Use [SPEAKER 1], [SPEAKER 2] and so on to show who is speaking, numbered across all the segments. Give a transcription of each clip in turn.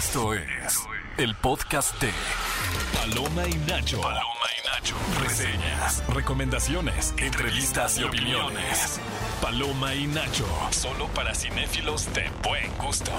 [SPEAKER 1] Esto es el podcast de Paloma y Nacho. Paloma y Nacho. Reseñas, recomendaciones, entrevistas y opiniones. Paloma y Nacho. Solo para cinéfilos de buen gusto.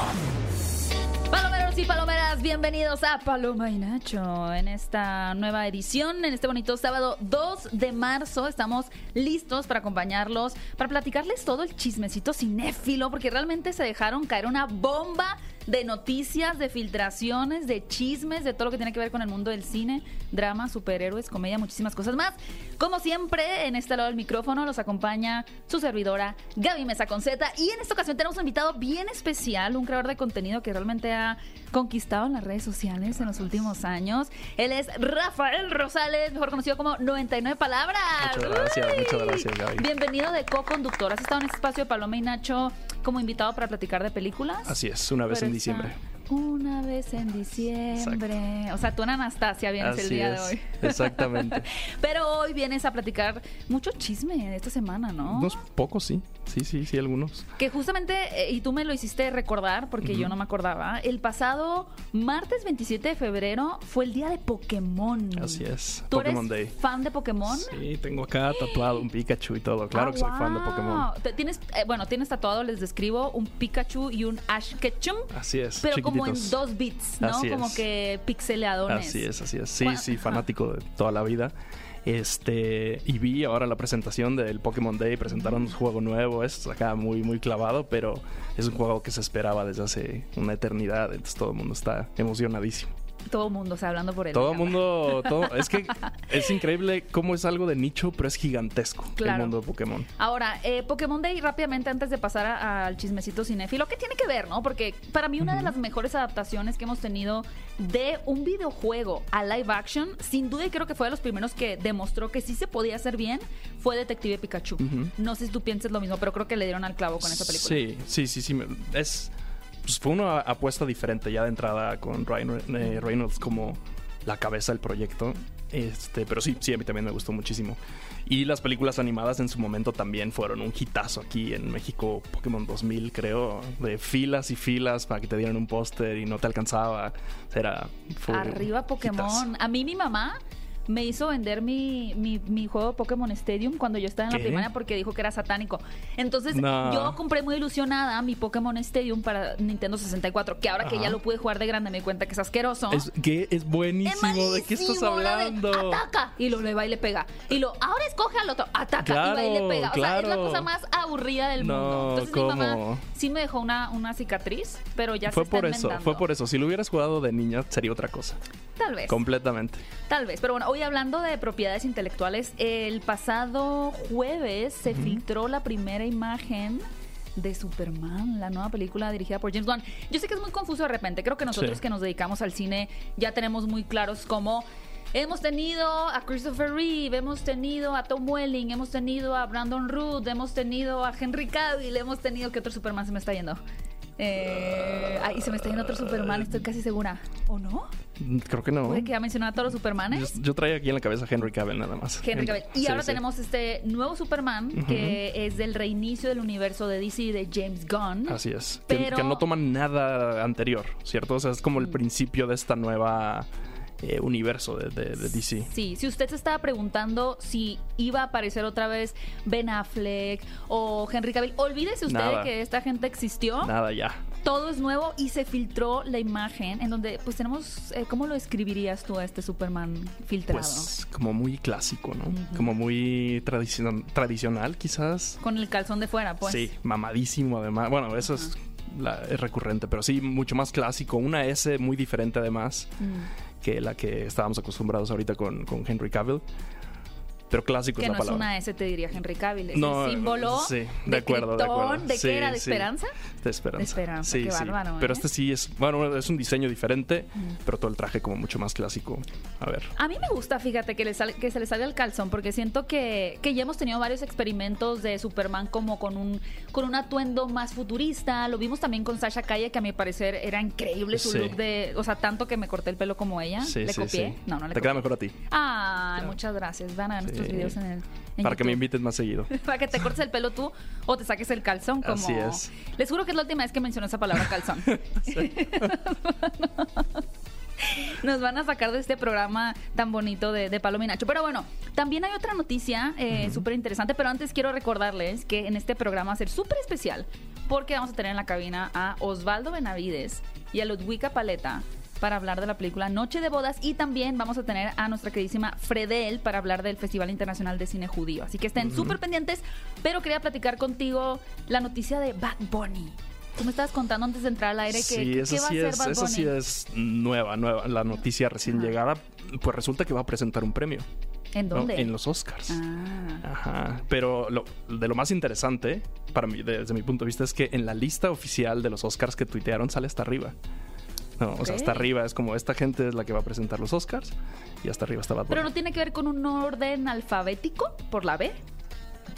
[SPEAKER 2] Palomeros y palomeras, bienvenidos a Paloma y Nacho en esta nueva edición, en este bonito sábado 2 de marzo. Estamos listos para acompañarlos, para platicarles todo el chismecito cinéfilo, porque realmente se dejaron caer una bomba de noticias, de filtraciones, de chismes, de todo lo que tiene que ver con el mundo del cine, drama, superhéroes, comedia, muchísimas cosas más. Como siempre, en este lado del micrófono los acompaña su servidora Gaby Mesa Conceta y en esta ocasión tenemos un invitado bien especial, un creador de contenido que realmente ha conquistado en las redes sociales en los últimos años. Él es Rafael Rosales, mejor conocido como 99 Palabras.
[SPEAKER 3] Muchas gracias,
[SPEAKER 2] Uy.
[SPEAKER 3] muchas gracias, Gaby.
[SPEAKER 2] Bienvenido de co-conductor. Has estado en este espacio de Paloma y Nacho como invitado para platicar de películas.
[SPEAKER 3] Así es, una vez en diciembre.
[SPEAKER 2] Una vez en diciembre. O sea, tú en Anastasia vienes el día
[SPEAKER 3] es,
[SPEAKER 2] de hoy.
[SPEAKER 3] exactamente.
[SPEAKER 2] Pero hoy vienes a platicar mucho chisme de esta semana, ¿no?
[SPEAKER 3] Unos pocos, sí. Sí, sí, sí, algunos.
[SPEAKER 2] Que justamente, eh, y tú me lo hiciste recordar porque yo no me acordaba, el pasado martes 27 de febrero fue el día de Pokémon.
[SPEAKER 3] Así es.
[SPEAKER 2] ¿Tú
[SPEAKER 3] Pokémon
[SPEAKER 2] eres
[SPEAKER 3] Day.
[SPEAKER 2] fan de Pokémon?
[SPEAKER 3] Sí, tengo acá tatuado un Pikachu y todo. Claro
[SPEAKER 2] Ah,
[SPEAKER 3] que soy fan de. Pokémon.
[SPEAKER 2] Tienes, eh, bueno, tienes tatuado, les describo, un Pikachu y un Ash Ketchum.
[SPEAKER 3] Así es.
[SPEAKER 2] Pero como en
[SPEAKER 3] chiquititos.
[SPEAKER 2] dos bits, ¿no?
[SPEAKER 3] Así
[SPEAKER 2] como
[SPEAKER 3] es.
[SPEAKER 2] que pixeleadones.
[SPEAKER 3] Así es, así es. Sí, sí, fanático de toda la vida. Este, y vi ahora la presentación del Pokémon Day, presentaron un juego nuevo, es acá muy, muy clavado, pero es un juego que se esperaba desde hace una eternidad, entonces todo el mundo está emocionadísimo.
[SPEAKER 2] Todo el mundo, o sea, hablando por él.
[SPEAKER 3] Todo el mundo, todo, es que es increíble cómo es algo de nicho, pero es gigantesco
[SPEAKER 2] Claro.
[SPEAKER 3] el mundo de Pokémon.
[SPEAKER 2] Ahora, eh, Pokémon Day, rápidamente antes de pasar a- al chismecito cinéfilo, ¿qué tiene que ver, no? Porque para mí una de las mejores adaptaciones que hemos tenido de un videojuego a live action, sin duda y creo que fue de los primeros que demostró que sí se podía hacer bien, fue Detective Pikachu. No sé si tú piensas lo mismo, pero creo que le dieron al clavo con esa película.
[SPEAKER 3] Sí, sí, sí, sí. Es, pues fue una apuesta diferente ya de entrada con Ryan eh, Reynolds como la cabeza del proyecto. Este, pero sí, sí, a mí también me gustó muchísimo. Y las películas animadas en su momento también fueron un hitazo aquí en México, Pokémon 2000, creo, de filas y filas para que te dieran un póster y no te alcanzaba. Era fue
[SPEAKER 2] Arriba Pokémon.
[SPEAKER 3] hitazo.
[SPEAKER 2] A mí mi mamá me hizo vender mi, mi, mi juego Pokémon Stadium cuando yo estaba en la primaria porque dijo que era satánico. Entonces
[SPEAKER 3] No.
[SPEAKER 2] yo compré muy ilusionada mi Pokémon Stadium para Nintendo 64, que ahora que ya lo pude jugar de grande me di cuenta que es asqueroso.
[SPEAKER 3] Es que es buenísimo. ¿De qué estás
[SPEAKER 2] de
[SPEAKER 3] hablando?
[SPEAKER 2] Ataca y lo le va y le pega. Y lo ahora escoge al otro, ataca y va y le
[SPEAKER 3] Claro,
[SPEAKER 2] pega. O sea, es la
[SPEAKER 3] claro.
[SPEAKER 2] cosa más aburrida del
[SPEAKER 3] No,
[SPEAKER 2] mundo. Entonces mi mamá sí me dejó una, una cicatriz, pero ya
[SPEAKER 3] Fue
[SPEAKER 2] se está
[SPEAKER 3] por eso, fue por eso. Si lo hubieras jugado de niña, sería otra cosa.
[SPEAKER 2] Tal vez.
[SPEAKER 3] Completamente.
[SPEAKER 2] Tal vez, pero bueno, hoy hablando de propiedades intelectuales, el pasado jueves se filtró la primera imagen de Superman, la nueva película dirigida por James Gunn. Yo sé que es muy confuso de repente, creo que nosotros
[SPEAKER 3] Sí.
[SPEAKER 2] que nos dedicamos al cine ya tenemos muy claros cómo hemos tenido a Christopher Reeve, hemos tenido a Tom Welling, hemos tenido a Brandon Root, hemos tenido a Henry Cavill, hemos tenido que otro Superman se me está yendo. Eh, ay, se me está yendo otro Superman, estoy casi segura. ¿O no?
[SPEAKER 3] Mm, Creo que no.
[SPEAKER 2] Puede que ya mencionado a todos los Supermanes.
[SPEAKER 3] Yo, yo traía aquí en la cabeza a Henry Cavill nada más.
[SPEAKER 2] Henry Cavill. Y
[SPEAKER 3] Sí,
[SPEAKER 2] ahora
[SPEAKER 3] sí.
[SPEAKER 2] tenemos este nuevo Superman que es del reinicio del universo de DC de James Gunn.
[SPEAKER 3] Así es. Que- Que, no toman nada anterior, ¿cierto? O sea, es como el principio de esta nueva eh, universo de, de- de DC.
[SPEAKER 2] Sí, si usted se estaba preguntando si iba a aparecer otra vez Ben Affleck o Henry Cavill, olvídese usted
[SPEAKER 3] Nada.
[SPEAKER 2] de que esta gente existió.
[SPEAKER 3] Nada ya.
[SPEAKER 2] Todo es nuevo y se filtró la imagen en donde pues tenemos, eh, ¿cómo lo escribirías tú a este Superman filtrado?
[SPEAKER 3] Pues como muy clásico, ¿no? Como muy tradicion- tradicional, quizás.
[SPEAKER 2] Con el calzón de fuera, pues.
[SPEAKER 3] Sí, mamadísimo además. Bueno, eso es, la- es recurrente, pero sí, mucho más clásico. Una S muy diferente además
[SPEAKER 2] Mm.
[SPEAKER 3] Que la que estábamos acostumbrados ahorita con, con Henry Cavill. Pero clásico
[SPEAKER 2] Que
[SPEAKER 3] es
[SPEAKER 2] no
[SPEAKER 3] la
[SPEAKER 2] es
[SPEAKER 3] palabra.
[SPEAKER 2] una S, te diría Henry Cavill. Es
[SPEAKER 3] No,
[SPEAKER 2] el símbolo
[SPEAKER 3] sí, de
[SPEAKER 2] de,
[SPEAKER 3] acuerdo, de
[SPEAKER 2] Krypton,
[SPEAKER 3] acuerdo.
[SPEAKER 2] ¿De
[SPEAKER 3] Sí,
[SPEAKER 2] qué era? ¿De
[SPEAKER 3] sí.
[SPEAKER 2] esperanza?
[SPEAKER 3] De esperanza.
[SPEAKER 2] De esperanza,
[SPEAKER 3] Sí,
[SPEAKER 2] qué
[SPEAKER 3] sí.
[SPEAKER 2] bárbaro,
[SPEAKER 3] Pero
[SPEAKER 2] ¿eh?
[SPEAKER 3] este sí es, bueno, es un diseño diferente, pero todo el traje como mucho más clásico. A ver.
[SPEAKER 2] A mí me gusta, fíjate, que, le sal- que se le salga el calzón, porque siento que, que ya hemos tenido varios experimentos de Superman como con un, con un atuendo más futurista. Lo vimos también con Sasha Calle, que a mi parecer era increíble su
[SPEAKER 3] Sí.
[SPEAKER 2] look de. O sea, tanto que me corté el pelo como ella.
[SPEAKER 3] Sí,
[SPEAKER 2] ¿Le
[SPEAKER 3] sí,
[SPEAKER 2] copié?
[SPEAKER 3] sí.
[SPEAKER 2] No, no le
[SPEAKER 3] Te queda
[SPEAKER 2] copié.
[SPEAKER 3] mejor a ti.
[SPEAKER 2] Ay, muchas gracias. Van a ver nuestros nuestros videos en el. en
[SPEAKER 3] Para que me inviten más seguido.
[SPEAKER 2] Para que te cortes el pelo tú o te saques el calzón como.
[SPEAKER 3] Así es.
[SPEAKER 2] Les juro que es la última vez que menciono esa palabra calzón. Nos van a sacar de este programa tan bonito de, de Paloma y Nacho. Pero bueno, también hay otra noticia eh, súper interesante. Pero antes quiero recordarles que en este programa va a ser súper especial porque vamos a tener en la cabina a Osvaldo Benavides y a Ludwika Paleta para hablar de la película Noche de Bodas y también vamos a tener a nuestra queridísima Fredel para hablar del Festival Internacional de Cine Judío. Así que estén súper pendientes, pero quería platicar contigo la noticia de Bad Bunny. Tú me estabas contando antes de entrar al aire que
[SPEAKER 3] Sí,
[SPEAKER 2] qué
[SPEAKER 3] eso
[SPEAKER 2] va a
[SPEAKER 3] sí,
[SPEAKER 2] hacer
[SPEAKER 3] es,
[SPEAKER 2] Bad Bunny.
[SPEAKER 3] sí es nueva, nueva. La noticia recién
[SPEAKER 2] Ajá.
[SPEAKER 3] llegada, pues resulta que va a presentar un premio.
[SPEAKER 2] ¿En
[SPEAKER 3] ¿no?
[SPEAKER 2] dónde?
[SPEAKER 3] En los Oscars.
[SPEAKER 2] Ah.
[SPEAKER 3] Ajá. Pero lo- de lo más interesante, para mí, desde mi punto de vista, es que en la lista oficial de los Oscars que tuitearon sale hasta arriba. No, o sea, hasta arriba es como esta gente es la que va a presentar los Oscars y hasta arriba está Bad
[SPEAKER 2] Pero
[SPEAKER 3] Bunny.
[SPEAKER 2] no tiene que ver con un orden alfabético por la B.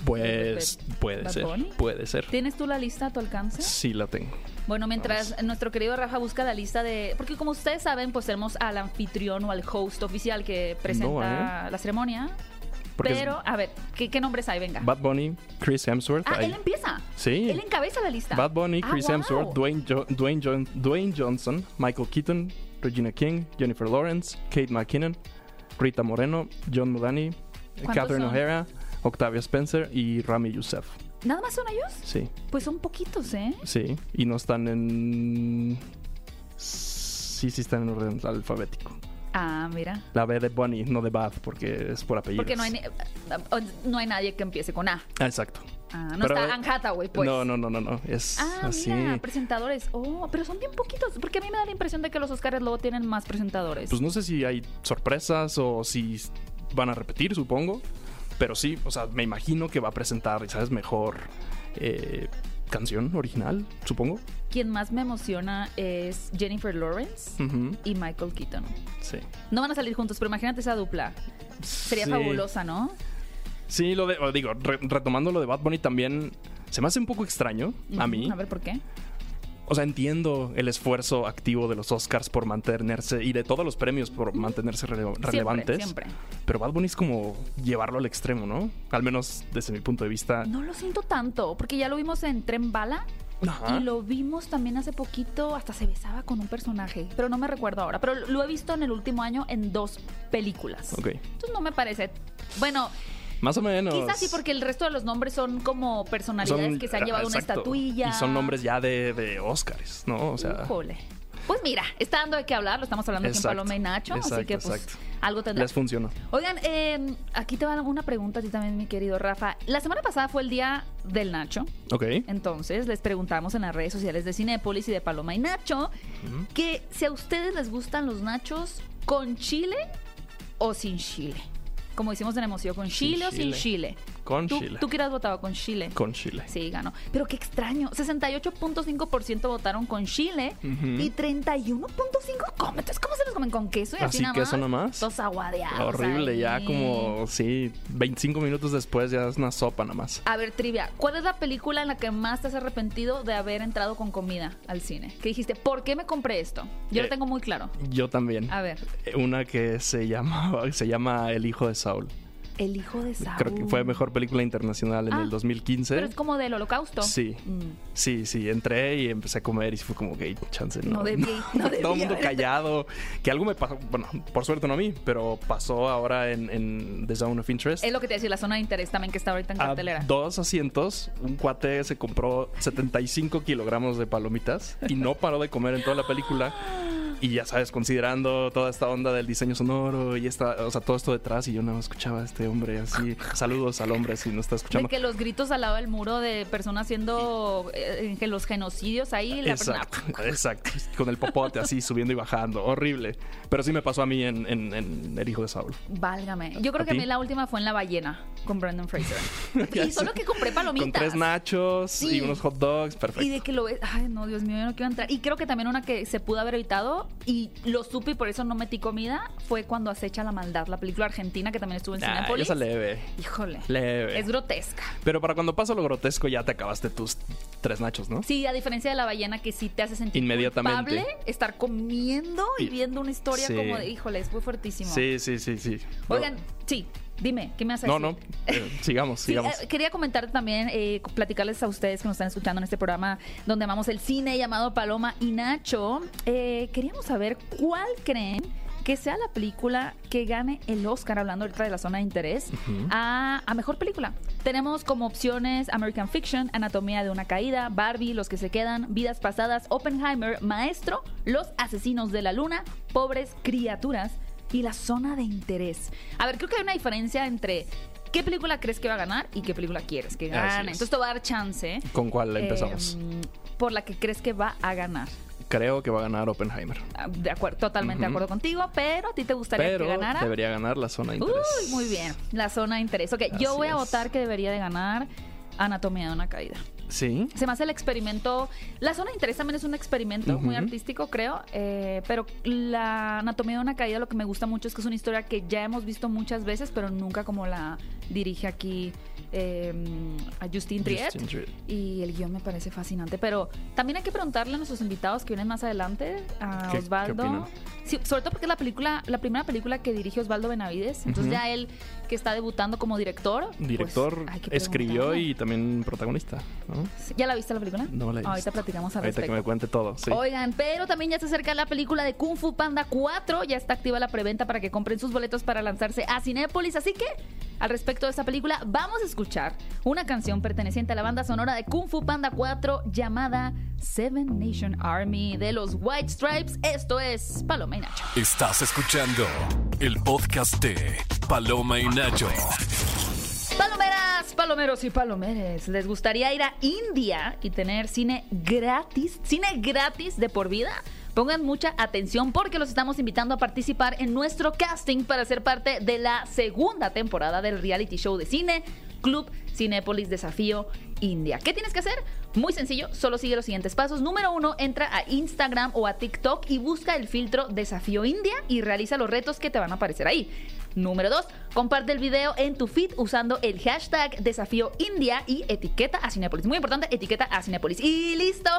[SPEAKER 3] Pues puede
[SPEAKER 2] Bad
[SPEAKER 3] ser, puede ser.
[SPEAKER 2] ¿Tienes tú la lista a tu alcance?
[SPEAKER 3] Sí la tengo.
[SPEAKER 2] Bueno, mientras nuestro querido Rafa busca la lista de... Porque como ustedes saben, pues tenemos al anfitrión o al host oficial que presenta la ceremonia.
[SPEAKER 3] Porque
[SPEAKER 2] Pero, a ver, ¿qué, qué nombres hay? Venga.
[SPEAKER 3] Bad Bunny, Chris Hemsworth.
[SPEAKER 2] ah,
[SPEAKER 3] ahí.
[SPEAKER 2] él empieza.
[SPEAKER 3] Sí.
[SPEAKER 2] Él encabeza la lista.
[SPEAKER 3] Bad Bunny,
[SPEAKER 2] Ah,
[SPEAKER 3] Chris
[SPEAKER 2] wow.
[SPEAKER 3] Hemsworth, Dwayne, Jo- Dwayne, Dwayne Johnson, Michael Keaton, Regina King, Jennifer Lawrence, Kate McKinnon, Rita Moreno, John Mulaney,
[SPEAKER 2] ¿Cuántos
[SPEAKER 3] Catherine
[SPEAKER 2] son?
[SPEAKER 3] O'Hara, Octavia Spencer y Rami Youssef.
[SPEAKER 2] ¿Nada más son ellos?
[SPEAKER 3] Sí,
[SPEAKER 2] Pues son poquitos, ¿eh?
[SPEAKER 3] sí. Y no están en... Sí, sí están en orden alfabético.
[SPEAKER 2] Ah, mira.
[SPEAKER 3] La B de Bunny, no de Bad, porque es por apellidos.
[SPEAKER 2] Porque no hay, no hay nadie que empiece con A.
[SPEAKER 3] Ah, exacto.
[SPEAKER 2] Ah, no
[SPEAKER 3] Pero,
[SPEAKER 2] está Anne Hathaway, pues.
[SPEAKER 3] No, no, no, no, no. Es
[SPEAKER 2] Ah,
[SPEAKER 3] así.
[SPEAKER 2] mira, presentadores. Oh, pero son bien poquitos. Porque a mí me da la impresión de que los Oscars luego tienen más presentadores.
[SPEAKER 3] Pues no sé si hay sorpresas o si van a repetir, supongo. Pero sí, o sea, me imagino que va a presentar, ¿sabes? Mejor eh, canción original, supongo.
[SPEAKER 2] Quien más me emociona es Jennifer Lawrence y Michael Keaton.
[SPEAKER 3] Sí.
[SPEAKER 2] No van a salir juntos, pero imagínate esa dupla. Sería
[SPEAKER 3] Sí.
[SPEAKER 2] fabulosa, ¿no?
[SPEAKER 3] Sí, lo de, digo, re- retomando lo de Bad Bunny también se me hace un poco extraño a mí.
[SPEAKER 2] A ver, ¿por qué?
[SPEAKER 3] O sea, entiendo el esfuerzo activo de los Oscars por mantenerse y de todos los premios por mantenerse rele- relevantes.
[SPEAKER 2] Siempre, siempre.
[SPEAKER 3] Pero Bad Bunny es como llevarlo al extremo, ¿no? Al menos desde mi punto de vista.
[SPEAKER 2] No lo siento tanto, porque ya lo vimos en Tren Bala.
[SPEAKER 3] Ajá.
[SPEAKER 2] Y lo vimos también hace poquito, hasta se besaba con un personaje, pero no me recuerdo ahora. Pero lo he visto en el último año en dos películas.
[SPEAKER 3] Ok.
[SPEAKER 2] Entonces no me parece. Bueno,
[SPEAKER 3] Más o menos.
[SPEAKER 2] quizás sí, porque el resto de los nombres son como personalidades
[SPEAKER 3] Son-
[SPEAKER 2] que se han llevado una estatuilla.
[SPEAKER 3] Y son nombres ya de, de Oscars, ¿no? O sea,
[SPEAKER 2] Híjole. Pues mira, está dando de qué hablar, lo estamos hablando aquí en. Paloma y Nacho, así que pues
[SPEAKER 3] exacto.
[SPEAKER 2] Algo tendrá.
[SPEAKER 3] les funcionó.
[SPEAKER 2] Oigan, eh, aquí te va una pregunta a ti también, mi querido Rafa. La semana pasada fue el día del Nacho.
[SPEAKER 3] Ok.
[SPEAKER 2] Entonces les preguntamos en las redes sociales de Cinépolis y de Paloma y Nacho que si a ustedes les gustan los nachos con chile o sin chile. Como hicimos en Emoción, con
[SPEAKER 3] Sin
[SPEAKER 2] chile o sin
[SPEAKER 3] chile. Con
[SPEAKER 2] ¿Tú,
[SPEAKER 3] chile.
[SPEAKER 2] ¿Tú que hubieras votado con chile?
[SPEAKER 3] Con chile.
[SPEAKER 2] Sí, ganó. Pero qué extraño. 68.5% votaron con chile
[SPEAKER 3] Ujú.
[SPEAKER 2] y 31.5% comen. Entonces, ¿cómo se los comen con queso? Y así,
[SPEAKER 3] Así
[SPEAKER 2] nada
[SPEAKER 3] queso
[SPEAKER 2] más.
[SPEAKER 3] nomás.
[SPEAKER 2] Todos aguadeados.
[SPEAKER 3] Horrible, ya como, sí, 25 minutos después ya es una sopa nada más.
[SPEAKER 2] A ver, trivia, ¿cuál es la película en la que más te has arrepentido de haber entrado con comida al cine? Que dijiste, ¿por qué me compré esto? Yo
[SPEAKER 3] Eh,
[SPEAKER 2] lo tengo muy claro.
[SPEAKER 3] Yo también.
[SPEAKER 2] A ver,
[SPEAKER 3] Una que se llama, se llama El hijo de Saul.
[SPEAKER 2] El hijo de Saúl.
[SPEAKER 3] Creo que fue mejor película internacional en
[SPEAKER 2] Ah,
[SPEAKER 3] el 2015.
[SPEAKER 2] Pero es como del holocausto.
[SPEAKER 3] Sí.
[SPEAKER 2] Mm.
[SPEAKER 3] Sí, sí, entré y empecé a comer y fue como que chance, no.
[SPEAKER 2] No debí, no debí
[SPEAKER 3] Todo el mundo callado. Que algo me pasó, bueno, por suerte no a mí, pero pasó ahora en, en The Zone of Interest.
[SPEAKER 2] Es lo que te decía, la zona de interés también que está ahorita en
[SPEAKER 3] a
[SPEAKER 2] cartelera.
[SPEAKER 3] dos asientos, un cuate se compró 75 kilogramos de palomitas y no paró de comer en toda la película. Y ya sabes, considerando toda esta onda del diseño sonoro y esta, o sea, todo esto detrás, y yo más escuchaba a este hombre así. Saludos al hombre si no está
[SPEAKER 2] De
[SPEAKER 3] escuchando.
[SPEAKER 2] que los gritos al lado del muro de personas haciendo eh, que los genocidios ahí. la persona-
[SPEAKER 3] Exacto, exacto. Con el popote así subiendo y bajando. Horrible. Pero sí me pasó a mí en, en- en El hijo de Saúl.
[SPEAKER 2] Válgame. Yo creo
[SPEAKER 3] ¿A
[SPEAKER 2] que a mí la última fue en La Ballena con Brendan Fraser. y solo que compré palomitas.
[SPEAKER 3] Con tres nachos
[SPEAKER 2] Sí.
[SPEAKER 3] y unos hot dogs.
[SPEAKER 2] Y
[SPEAKER 3] Perfecto.
[SPEAKER 2] de que lo ves, ay no, Dios mío, yo no quiero entrar. Y creo que también una que se pudo haber evitado y lo supe y por eso no metí comida fue cuando acecha la maldad, la película argentina que también estuvo en
[SPEAKER 3] Nah,
[SPEAKER 2] Cinepolis.
[SPEAKER 3] esa leve.
[SPEAKER 2] Híjole.
[SPEAKER 3] Leve.
[SPEAKER 2] Es grotesca.
[SPEAKER 3] Pero para cuando pasa lo grotesco ya te acabaste tus tres nachos, ¿no?
[SPEAKER 2] Sí, a diferencia de la ballena que sí te hace sentir
[SPEAKER 3] Inmediatamente.
[SPEAKER 2] culpable estar comiendo y
[SPEAKER 3] Y-
[SPEAKER 2] viendo una historia
[SPEAKER 3] sí.
[SPEAKER 2] como de, híjole, es muy fuertísimo.
[SPEAKER 3] Sí, sí, sí, sí.
[SPEAKER 2] Oigan, sí, Dime, ¿qué me a
[SPEAKER 3] No, no. eh, sigamos,
[SPEAKER 2] Sí,
[SPEAKER 3] sigamos.
[SPEAKER 2] eh, quería comentar también, eh, platicarles a ustedes que nos están escuchando en este programa donde amamos el cine llamado Paloma y Nacho. Eh, queríamos saber cuál creen que sea la película que gane el Oscar, hablando ahorita de la zona de interés, a, a mejor película. Tenemos como opciones American Fiction, Anatomía de una caída, Barbie, Los que se quedan, Vidas pasadas, Oppenheimer, Maestro, Los asesinos de la luna, Pobres criaturas y la zona de interés. A ver, creo que hay una diferencia entre qué película crees que va a ganar y qué película quieres que gane.
[SPEAKER 3] es.
[SPEAKER 2] Entonces te va a dar chance.
[SPEAKER 3] ¿Con cuál empezamos?
[SPEAKER 2] eh, por la que crees que va a ganar.
[SPEAKER 3] Creo que va a ganar Oppenheimer.
[SPEAKER 2] Ah, De acuerdo, totalmente de acuerdo contigo, pero a ti te gustaría
[SPEAKER 3] Pero
[SPEAKER 2] que ganara.
[SPEAKER 3] debería ganar la zona de interés.
[SPEAKER 2] Uy, muy bien. La zona de interés. Ok, yo voy a
[SPEAKER 3] es.
[SPEAKER 2] votar que debería de ganar Anatomía de una caída.
[SPEAKER 3] Sí.
[SPEAKER 2] Se me hace el experimento. La zona de interés también es un experimento muy artístico, creo. eh, pero la anatomía de una caída, lo que me gusta mucho es que es una historia que ya hemos visto muchas veces, pero nunca como la dirige aquí eh, a Justin Triet.
[SPEAKER 3] Justin Triet.
[SPEAKER 2] Y el guion me parece fascinante. Pero también hay que preguntarle a nuestros invitados que vienen más adelante, a
[SPEAKER 3] ¿Qué- qué
[SPEAKER 2] Osvaldo. Sí, sobre todo porque es la película, la primera película que dirige Osvaldo Benavides. Entonces ya él que está debutando como director. pues,
[SPEAKER 3] Director, escribió y también protagonista. ¿no?
[SPEAKER 2] ¿Ya la viste la película?
[SPEAKER 3] No la he
[SPEAKER 2] Ahorita
[SPEAKER 3] visto.
[SPEAKER 2] platicamos al
[SPEAKER 3] Ahorita que me cuente todo. Sí.
[SPEAKER 2] Oigan, pero también ya se acerca la película de Kung Fu Panda 4. Ya está activa la preventa para que compren sus boletos para lanzarse a Cinépolis. Así que, al respecto de esta película, vamos a escuchar una canción perteneciente a la banda sonora de Kung Fu Panda 4 llamada Seven Nation Army de los White Stripes. Esto es Paloma y Nacho.
[SPEAKER 1] Estás escuchando el podcast de Paloma y Nacho.
[SPEAKER 2] Palomeras, palomeros y palomeres, ¿les gustaría ir a India y tener cine gratis? ¿Cine gratis de por vida? Pongan mucha atención porque los estamos invitando a participar en nuestro casting para ser parte de la segunda temporada del reality show de cine Club Cinépolis Desafío India. ¿Qué tienes que hacer? Muy sencillo, solo sigue los siguientes pasos. Número uno, entra a Instagram o a TikTok y busca el filtro Desafío India y realiza los retos que te van a aparecer ahí. Número 2. Comparte el video en tu feed usando el hashtag Desafío India y etiqueta a Cinepolis. Muy importante, etiqueta a Cinepolis. Y listo,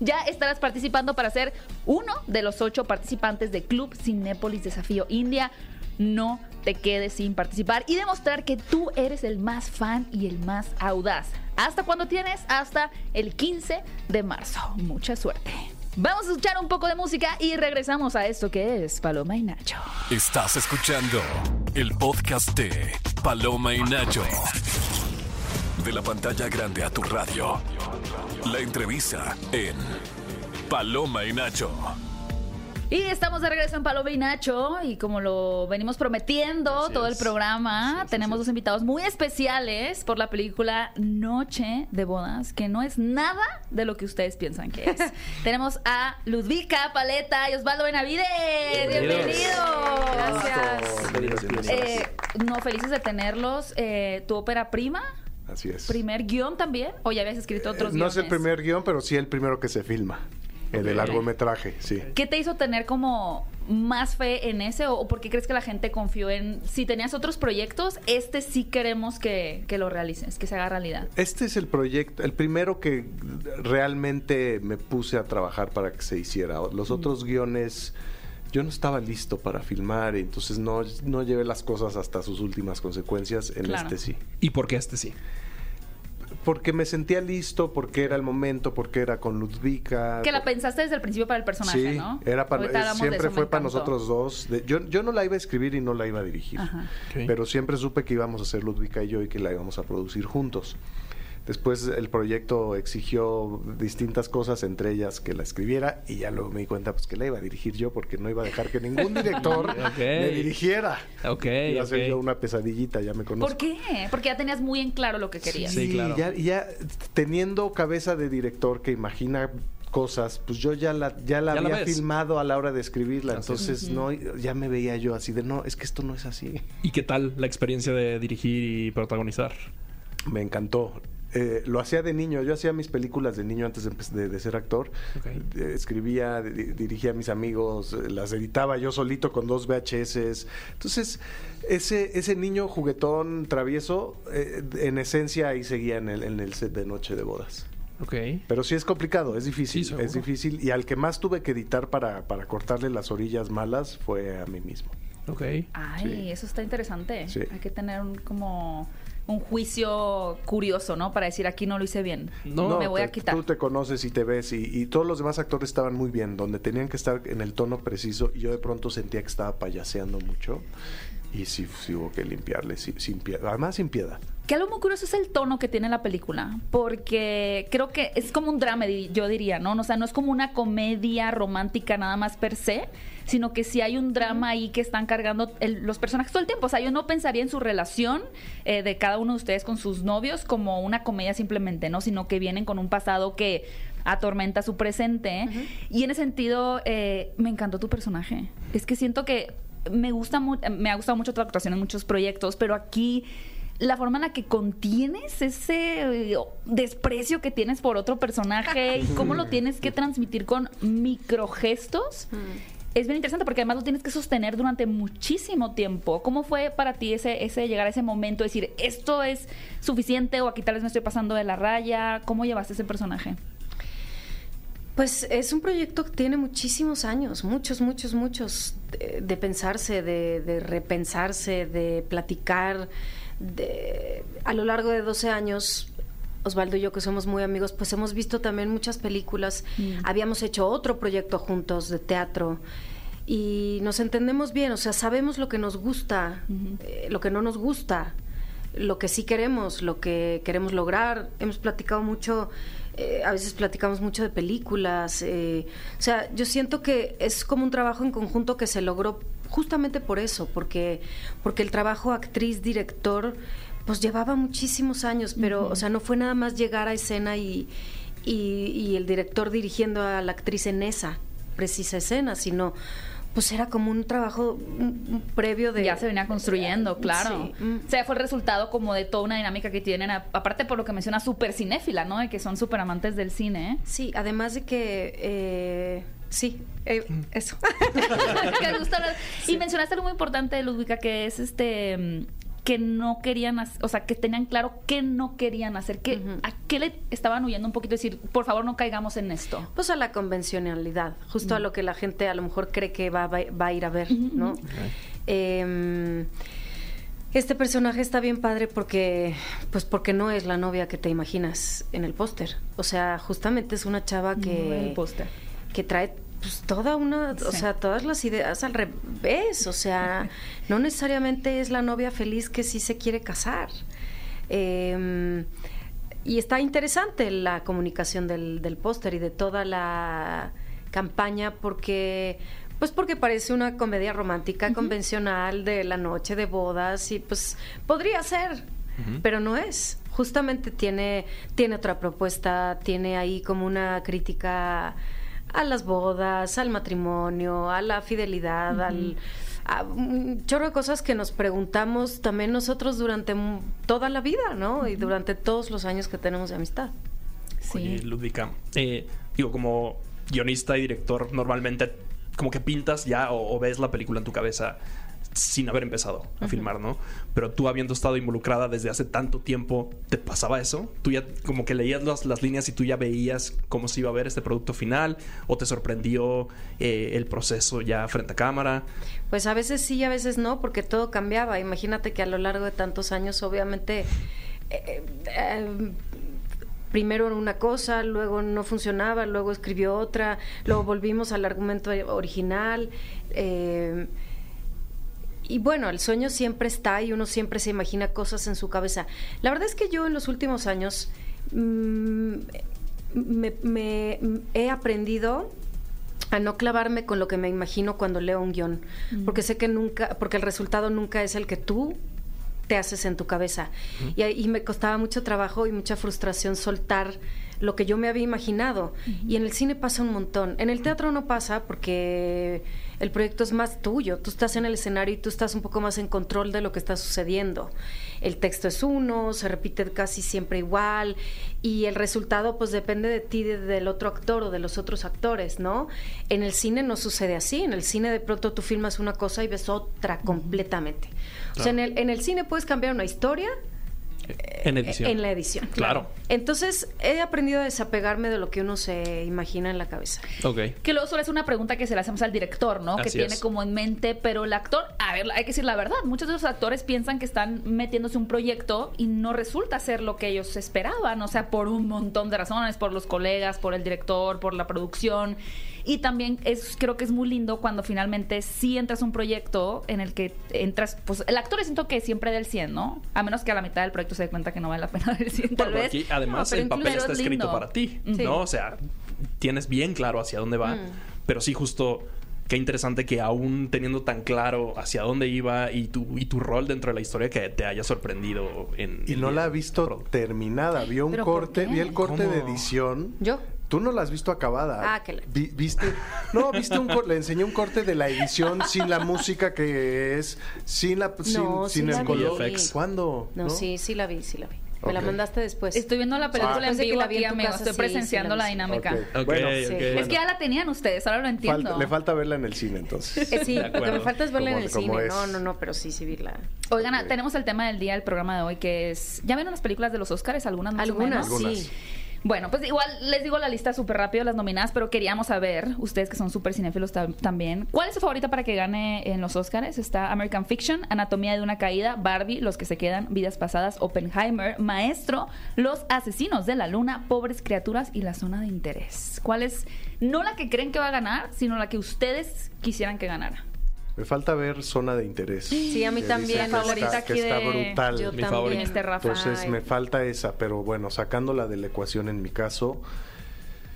[SPEAKER 2] ya estarás participando para ser uno de los ocho participantes de Club Cinépolis Desafío India. No te quedes sin participar y demostrar que tú eres el más fan y el más audaz. ¿Hasta cuándo tienes? Hasta el 15 de marzo. Mucha suerte. Vamos a escuchar un poco de música y regresamos a esto que es Paloma y Nacho.
[SPEAKER 1] Estás escuchando el podcast de Paloma y Nacho. De la pantalla grande a tu radio. La entrevista en Paloma y Nacho.
[SPEAKER 2] Y estamos de regreso en Paloma y Nacho y como lo venimos prometiendo
[SPEAKER 3] Así
[SPEAKER 2] todo el programa,
[SPEAKER 3] es,
[SPEAKER 2] tenemos dos invitados muy especiales por la película Noche de Bodas, que no es nada de lo que ustedes piensan que es. tenemos a Ludvika Paleta y Osvaldo Benavides.
[SPEAKER 3] Bienvenidos.
[SPEAKER 2] Bienvenidos.
[SPEAKER 4] Gracias.
[SPEAKER 3] Bienvenidos.
[SPEAKER 2] Eh, no, felices de tenerlos. Eh, ¿Tu ópera prima?
[SPEAKER 4] Así es.
[SPEAKER 2] ¿Primer guion también? ¿O ya habías escrito
[SPEAKER 4] Eh,
[SPEAKER 2] otros
[SPEAKER 4] no es el primer guion, pero sí el primero que se filma. El de largometraje, sí.
[SPEAKER 2] ¿Qué te hizo tener como más fe en ese o, por qué crees que la gente confió en si tenías otros proyectos, este sí queremos que, que lo realices, que se haga realidad?
[SPEAKER 4] Este es el proyecto, el primero que realmente me puse a trabajar para que se hiciera. Los otros guiones, yo no estaba listo para filmar, entonces no, no llevé las cosas hasta sus últimas consecuencias. En
[SPEAKER 2] Claro.
[SPEAKER 4] este sí.
[SPEAKER 5] ¿Y por qué este sí?
[SPEAKER 4] Porque me sentía listo, porque era el momento, porque era con Ludvika.
[SPEAKER 2] Que la
[SPEAKER 4] por-
[SPEAKER 2] pensaste desde el principio para el personaje,
[SPEAKER 4] Sí,
[SPEAKER 2] ¿no?
[SPEAKER 4] era para, eh, siempre
[SPEAKER 2] eso,
[SPEAKER 4] fue para nosotros dos. De- yo, yo no la iba a escribir y no la iba a dirigir. Pero siempre supe que íbamos a hacer Ludvika y yo y que la íbamos a producir juntos. Después el proyecto exigió distintas cosas, entre ellas que la escribiera, y ya luego me di cuenta pues que la iba a dirigir yo porque no iba a dejar que ningún director me dirigiera.
[SPEAKER 5] Ok,
[SPEAKER 4] Iba a ser yo una pesadillita, ya me conozco.
[SPEAKER 2] ¿Por qué? Porque ya tenías muy en claro lo que querías.
[SPEAKER 5] Sí, claro.
[SPEAKER 4] ya, ya teniendo cabeza de director que imagina cosas, pues yo ya la, ya la
[SPEAKER 5] Ya
[SPEAKER 4] había filmado a la hora de escribirla,
[SPEAKER 5] Así es.
[SPEAKER 4] entonces no, ya me veía yo así de no, es que esto no es así.
[SPEAKER 5] ¿Y qué tal la experiencia de dirigir y protagonizar?
[SPEAKER 4] Me encantó. Eh, lo hacía de niño, yo hacía mis películas de niño antes de, de- de ser actor. Eh, escribía, di- dirigía a mis amigos, eh, las editaba yo solito con dos VHS. Entonces, ese, ese niño juguetón travieso, eh, en esencia ahí seguía en el, en el set de Noche de Bodas.
[SPEAKER 5] Ok.
[SPEAKER 4] Pero sí es complicado, es difícil,
[SPEAKER 5] Sí,
[SPEAKER 4] es difícil. Y al que más tuve que editar para, para cortarle las orillas malas fue a mí mismo.
[SPEAKER 5] Ok.
[SPEAKER 2] Ay,
[SPEAKER 4] Sí.
[SPEAKER 2] eso está interesante.
[SPEAKER 4] Sí.
[SPEAKER 2] Hay que tener un, como un juicio curioso, ¿no? Para decir aquí no lo hice bien.
[SPEAKER 5] No,
[SPEAKER 2] me voy
[SPEAKER 4] te-
[SPEAKER 2] a quitar.
[SPEAKER 4] Tú te conoces y te ves y, y todos los demás actores estaban muy bien, donde tenían que estar en el tono preciso y yo de pronto sentía que estaba payaseando mucho y sí, sí hubo que limpiarle sí- sin piedad, además sin piedad.
[SPEAKER 2] Que algo muy curioso es el tono que tiene la película, porque creo que es como un drama, yo diría, ¿no? O sea, no es como una comedia romántica nada más per se, sino que sí hay un drama ahí que están cargando el- los personajes todo el tiempo. O sea, yo no pensaría en su relación eh, de cada uno de ustedes con sus novios como una comedia simplemente, ¿no? Sino que vienen con un pasado que atormenta su presente. Y en ese sentido, eh, me encantó tu personaje. Es que siento que me gusta me ha gustado mucho tu actuación en muchos proyectos, pero aquí la forma en la que contienes ese eh, desprecio que tienes por otro personaje y cómo lo tienes que transmitir con microgestos. Es bien interesante porque además lo tienes que sostener durante muchísimo tiempo. ¿Cómo fue para ti ese, llegar a ese momento, decir esto es suficiente o aquí tal vez me estoy pasando de la raya? ¿Cómo llevaste ese personaje?
[SPEAKER 6] Pues es un proyecto que tiene muchísimos años, muchos, muchos, muchos, de, de pensarse, de, de repensarse, de platicar. De, a lo largo de 12 años, Osvaldo y yo, que somos muy amigos, pues hemos visto también muchas películas. Habíamos hecho otro proyecto juntos de teatro y nos entendemos bien, o sea, sabemos lo que nos gusta, eh, lo que no nos gusta, lo que sí queremos, lo que queremos lograr. Hemos platicado mucho, eh, a veces platicamos mucho de películas. eh, o sea, yo siento que es como un trabajo en conjunto que se logró justamente por eso, porque, porque el trabajo actriz-director pues llevaba muchísimos años, pero, o sea, no fue nada más llegar a escena y, y, y el director dirigiendo a la actriz en esa precisa escena, sino pues era como un trabajo previo de...
[SPEAKER 2] ya se venía construyendo, claro.
[SPEAKER 6] Sí, mm.
[SPEAKER 2] O sea, fue el resultado como de toda una dinámica que tienen, aparte por lo que menciona, súper cinéfila, ¿no? De que son súper amantes del cine, ¿eh?
[SPEAKER 6] Sí, además de que... eh, sí, eh, eso.
[SPEAKER 2] Que gusta hablar. Y mencionaste algo muy importante, Ludwika, que es este mm, que no querían, hac- o sea, que tenían claro que no querían hacer, que a qué le estaban huyendo un poquito, decir, por favor, no caigamos en esto.
[SPEAKER 6] Pues a la convencionalidad, justo a lo que la gente a lo mejor cree que va, va- va a ir a ver, ¿no? Em, este personaje está bien padre porque, pues porque no es la novia que te imaginas en el póster. O sea, justamente es una chava que,
[SPEAKER 2] el póster.
[SPEAKER 6] que trae pues toda una, o sea, todas las ideas al revés. O sea, no necesariamente es la novia feliz que sí se quiere casar. Em, y está interesante la comunicación del, del póster y de toda la campaña porque pues porque parece una comedia romántica convencional de la noche de bodas y pues podría ser, pero no es. Justamente tiene tiene otra propuesta, tiene ahí como una crítica a las bodas, al matrimonio, a la fidelidad, al a un chorro de cosas que nos preguntamos también nosotros durante toda la vida, ¿no? Y durante todos los años que tenemos de amistad.
[SPEAKER 2] Sí.
[SPEAKER 5] Oye, Ludvika, eh, digo, como guionista y director, normalmente como que pintas ya o, o ves la película en tu cabeza sin haber empezado a filmar, ¿no? Pero tú habiendo estado involucrada desde hace tanto tiempo, ¿te pasaba eso? ¿Tú ya como que leías las, las líneas y tú ya veías cómo se iba a ver este producto final? ¿O te sorprendió eh, el proceso ya frente a cámara?
[SPEAKER 6] Pues a veces sí, a veces no, porque todo cambiaba. Imagínate que a lo largo de tantos años, obviamente, eh, eh, primero una cosa, luego no funcionaba, luego escribió otra, luego volvimos al argumento original. eh, y bueno, el sueño siempre está y uno siempre se imagina cosas en su cabeza. La verdad es que yo en los últimos años mm, me, me- he aprendido a no clavarme con lo que me imagino cuando leo un guion, porque sé que nunca, porque el resultado nunca es el que tú te haces en tu cabeza. y, ahí- y me costaba mucho trabajo y mucha frustración soltar lo que yo me había imaginado. Y en el cine pasa un montón. En el teatro no pasa porque el proyecto es más tuyo. Tú estás en el escenario y tú estás un poco más en control de lo que está sucediendo. El texto es uno, se repite casi siempre igual y el resultado pues depende de ti, de- del otro actor o de los otros actores, ¿no? En el cine no sucede así. En el cine de pronto tú filmas una cosa y ves otra completamente. O sea, en el, en el cine puedes cambiar una historia
[SPEAKER 5] En edición.
[SPEAKER 6] en la edición.
[SPEAKER 5] Claro.
[SPEAKER 6] Entonces he aprendido a desapegarme de lo que uno se imagina en la cabeza.
[SPEAKER 5] Ok.
[SPEAKER 2] Que luego suele ser una pregunta que se le hacemos al director, ¿no? que tiene
[SPEAKER 5] es.
[SPEAKER 2] como en mente, pero el actor, a ver, hay que decir la verdad, muchos de los actores piensan que están metiéndose un proyecto y no resulta ser lo que ellos esperaban, o sea, por un montón de razones, por los colegas, por el director, por la producción. Y también es, creo que es muy lindo cuando finalmente sí entras a un proyecto en el que entras, pues el actor siento que siempre del 100, ¿no? A menos que a la mitad del proyecto se dé cuenta que no vale la pena del 100, tal vez.
[SPEAKER 5] aquí además
[SPEAKER 6] No,
[SPEAKER 5] el papel está
[SPEAKER 2] es
[SPEAKER 5] escrito
[SPEAKER 2] lindo.
[SPEAKER 5] para ti,
[SPEAKER 2] Sí.
[SPEAKER 5] ¿no? O sea, tienes bien claro hacia dónde va,
[SPEAKER 6] Mm.
[SPEAKER 5] pero sí justo qué interesante que aún teniendo tan claro hacia dónde iba y tu y tu rol dentro de la historia que te haya sorprendido en
[SPEAKER 4] Y no la ha visto terminada. Vio un
[SPEAKER 2] ¿Pero por
[SPEAKER 4] corte, vi el corte de edición.
[SPEAKER 6] ¿Yo?
[SPEAKER 4] Tú no la has visto acabada.
[SPEAKER 6] Ah, que la-
[SPEAKER 4] Vi- viste, no, viste un cor- le enseñé un corte de la edición sin la música que es, sin la sin,
[SPEAKER 6] No, sí
[SPEAKER 4] sin
[SPEAKER 6] la
[SPEAKER 4] el
[SPEAKER 6] vi.
[SPEAKER 4] color. ¿Cuándo?
[SPEAKER 6] No, sí, sí la vi, sí la vi. Me la mandaste después.
[SPEAKER 2] Estoy viendo la película
[SPEAKER 6] Después
[SPEAKER 2] en
[SPEAKER 6] de que
[SPEAKER 2] vivo
[SPEAKER 6] la vi
[SPEAKER 2] aquí,
[SPEAKER 6] en casa,
[SPEAKER 2] Estoy
[SPEAKER 6] sí,
[SPEAKER 2] presenciando
[SPEAKER 6] sí la
[SPEAKER 2] la dinámica.
[SPEAKER 4] Bueno.
[SPEAKER 2] Es que ya la tenían ustedes, ahora lo entiendo.
[SPEAKER 4] Falta- le falta verla en el cine entonces.
[SPEAKER 6] Eh, sí, lo que me falta es verla en el cine.
[SPEAKER 4] es.
[SPEAKER 6] No, no, no, pero sí, sí vi la...
[SPEAKER 2] Oigan, tenemos el tema del día del programa de hoy que es. ¿Ya vieron las películas de los Oscars? Algunas más o
[SPEAKER 6] Algunas,
[SPEAKER 2] menos?
[SPEAKER 4] Algunas.
[SPEAKER 6] sí.
[SPEAKER 2] Bueno, pues igual les digo la lista súper rápido, las nominadas, pero queríamos saber, ustedes que son súper cinéfilos tam- también, ¿cuál es su favorita para que gane en los Oscars? Está American Fiction, Anatomía de una caída, Barbie, Los que se quedan, Vidas pasadas, Oppenheimer, Maestro, Los asesinos de la luna, Pobres criaturas y La zona de interés. ¿Cuál es, no la que creen que va a ganar, sino la que ustedes quisieran que ganara?
[SPEAKER 4] Me falta ver zona de interés.
[SPEAKER 6] Sí, a mí
[SPEAKER 4] Que
[SPEAKER 6] también.
[SPEAKER 4] que
[SPEAKER 2] Favorita
[SPEAKER 4] está,
[SPEAKER 2] aquí
[SPEAKER 4] que está
[SPEAKER 2] de-
[SPEAKER 4] brutal.
[SPEAKER 6] Yo
[SPEAKER 5] Mi
[SPEAKER 6] también.
[SPEAKER 5] favorita.
[SPEAKER 2] Este Rafa.
[SPEAKER 4] Entonces
[SPEAKER 6] Ay.
[SPEAKER 4] me falta esa, pero bueno, sacándola de la ecuación en mi caso,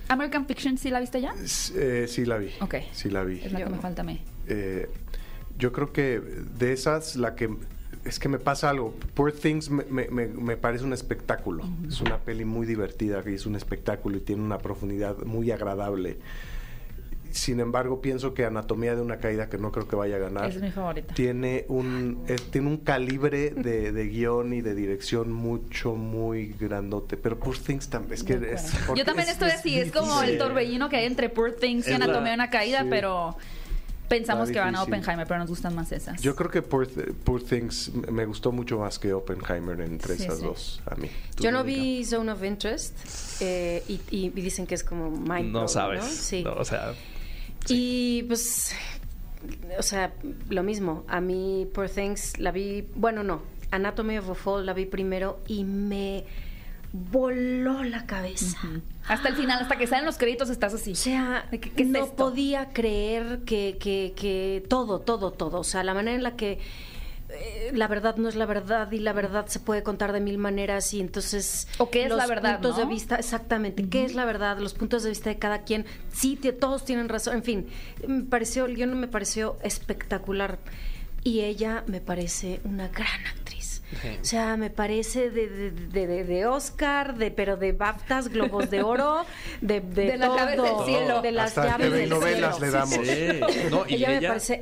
[SPEAKER 2] American Fiction, ¿sí la viste ya?
[SPEAKER 4] eh, sí la vi.
[SPEAKER 2] Ok.
[SPEAKER 4] Sí la vi.
[SPEAKER 2] Es la
[SPEAKER 6] Yo
[SPEAKER 2] que me falta a mí.
[SPEAKER 4] Eh, yo creo que de esas, la que es que me pasa algo. Poor Things me, me- me- me parece un espectáculo. Es una peli muy divertida que es un espectáculo y tiene una profundidad muy agradable. Sin embargo, pienso que Anatomía de una caída, que no creo que vaya a ganar,
[SPEAKER 2] Esa es mi favorita.
[SPEAKER 4] tiene un eh, tiene un calibre de, de guion y de dirección mucho muy grandote pero Poor Things también es que es,
[SPEAKER 2] Yo también estoy así, es como el torbellino que hay entre Poor Things y Anatomía de una caída,
[SPEAKER 4] sí.
[SPEAKER 2] pero pensamos que van a. Oppenheimer, pero nos gustan más esas.
[SPEAKER 4] Yo creo que Poor, Poor Things me gustó mucho más que Oppenheimer entre
[SPEAKER 2] Sí,
[SPEAKER 4] esas
[SPEAKER 2] sí.
[SPEAKER 4] dos a mí. ¿Tú,
[SPEAKER 6] Yo no vi Zone of Interest eh, y, y dicen que es como mind
[SPEAKER 5] No sabes.
[SPEAKER 6] Sí.
[SPEAKER 5] No, o sea,
[SPEAKER 6] Y pues, o sea, lo mismo. A mí, Poor Things, la vi, bueno, no, Anatomy of a Fall la vi primero y me voló la cabeza.
[SPEAKER 2] Hasta el final, hasta que salen los créditos, estás así.
[SPEAKER 6] O sea,
[SPEAKER 2] ¿De qué- qué es
[SPEAKER 6] no
[SPEAKER 2] esto?
[SPEAKER 6] podía creer que, que, que todo, todo, todo. O sea, la manera en la que eh, la verdad no es la verdad y la verdad se puede contar de mil maneras y entonces
[SPEAKER 2] O qué es
[SPEAKER 6] los
[SPEAKER 2] la verdad,
[SPEAKER 6] puntos
[SPEAKER 2] ¿no?
[SPEAKER 6] de vista exactamente qué es la verdad los puntos de vista de cada quien sí todos tienen razón en fin me pareció el guion me pareció espectacular y ella me parece una gran actriz o sea, me parece de, de, de- de- Oscar, de, pero de BAFTAs, Globos de Oro, de, de,
[SPEAKER 2] De las
[SPEAKER 6] todo,
[SPEAKER 2] llaves del cielo.
[SPEAKER 6] de las
[SPEAKER 4] Hasta
[SPEAKER 6] llaves del
[SPEAKER 4] telenovelas
[SPEAKER 6] cielo.
[SPEAKER 4] le damos.
[SPEAKER 5] sí. No, y
[SPEAKER 6] Ella me parece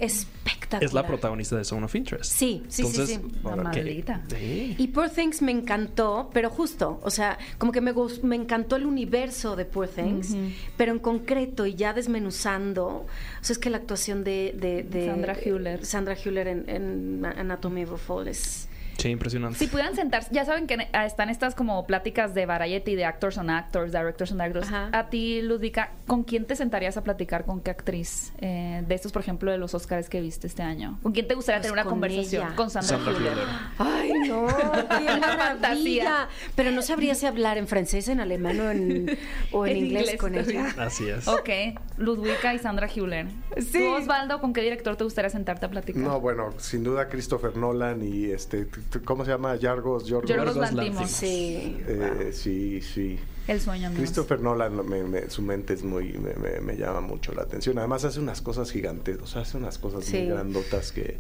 [SPEAKER 6] espectacular.
[SPEAKER 5] es la protagonista de Zone of Interest.
[SPEAKER 6] Sí, sí, sí,
[SPEAKER 5] Entonces,
[SPEAKER 6] sí.
[SPEAKER 2] La maldita.
[SPEAKER 5] Sí.
[SPEAKER 6] Y Poor Things me encantó, pero justo, o sea, como que me, me encantó el universo de Poor Things, pero en concreto y ya desmenuzando, o sea, es que la actuación de, de- de-
[SPEAKER 2] Sandra Hüller.
[SPEAKER 6] Sandra Hüller en, en Anatomy of a Fall es...
[SPEAKER 5] Sí, impresionante.
[SPEAKER 2] Si pudieran sentarse, ya saben que están estas como pláticas de variety, de actors on actors, directors on directors.
[SPEAKER 6] Ajá.
[SPEAKER 2] A ti, Ludvika, ¿con quién te sentarías a platicar? ¿Con qué actriz? eh, de estos, por ejemplo, de los Oscars que viste este año. ¿Con quién te gustaría
[SPEAKER 6] Pues
[SPEAKER 2] tener una
[SPEAKER 6] con
[SPEAKER 2] conversación?
[SPEAKER 6] ella.
[SPEAKER 2] Con Sandra,
[SPEAKER 5] Sandra
[SPEAKER 2] Hüller.
[SPEAKER 5] Hüller.
[SPEAKER 6] Ay, no, qué
[SPEAKER 2] fantasía.
[SPEAKER 6] Pero no sabría si hablar en francés, en alemán o en, o en,
[SPEAKER 2] En
[SPEAKER 6] inglés,
[SPEAKER 2] inglés
[SPEAKER 6] con ella.
[SPEAKER 5] Así es.
[SPEAKER 2] Ok, Ludwika y Sandra Hüller.
[SPEAKER 6] Sí.
[SPEAKER 2] ¿Tú, Osvaldo, con qué director te gustaría sentarte a platicar?
[SPEAKER 4] No, bueno, sin duda Christopher Nolan y este, ¿cómo se llama? Yargos, Yorgos.
[SPEAKER 2] Yorgos. Lanthimos.
[SPEAKER 6] Sí.
[SPEAKER 4] Eh, sí, sí.
[SPEAKER 2] El sueño mío.
[SPEAKER 4] Christopher Nolan, me- me- su mente es muy, me, me- me llama mucho la atención. Además hace unas cosas gigantes, o sea, hace unas cosas
[SPEAKER 6] Sí.
[SPEAKER 4] muy grandotas que,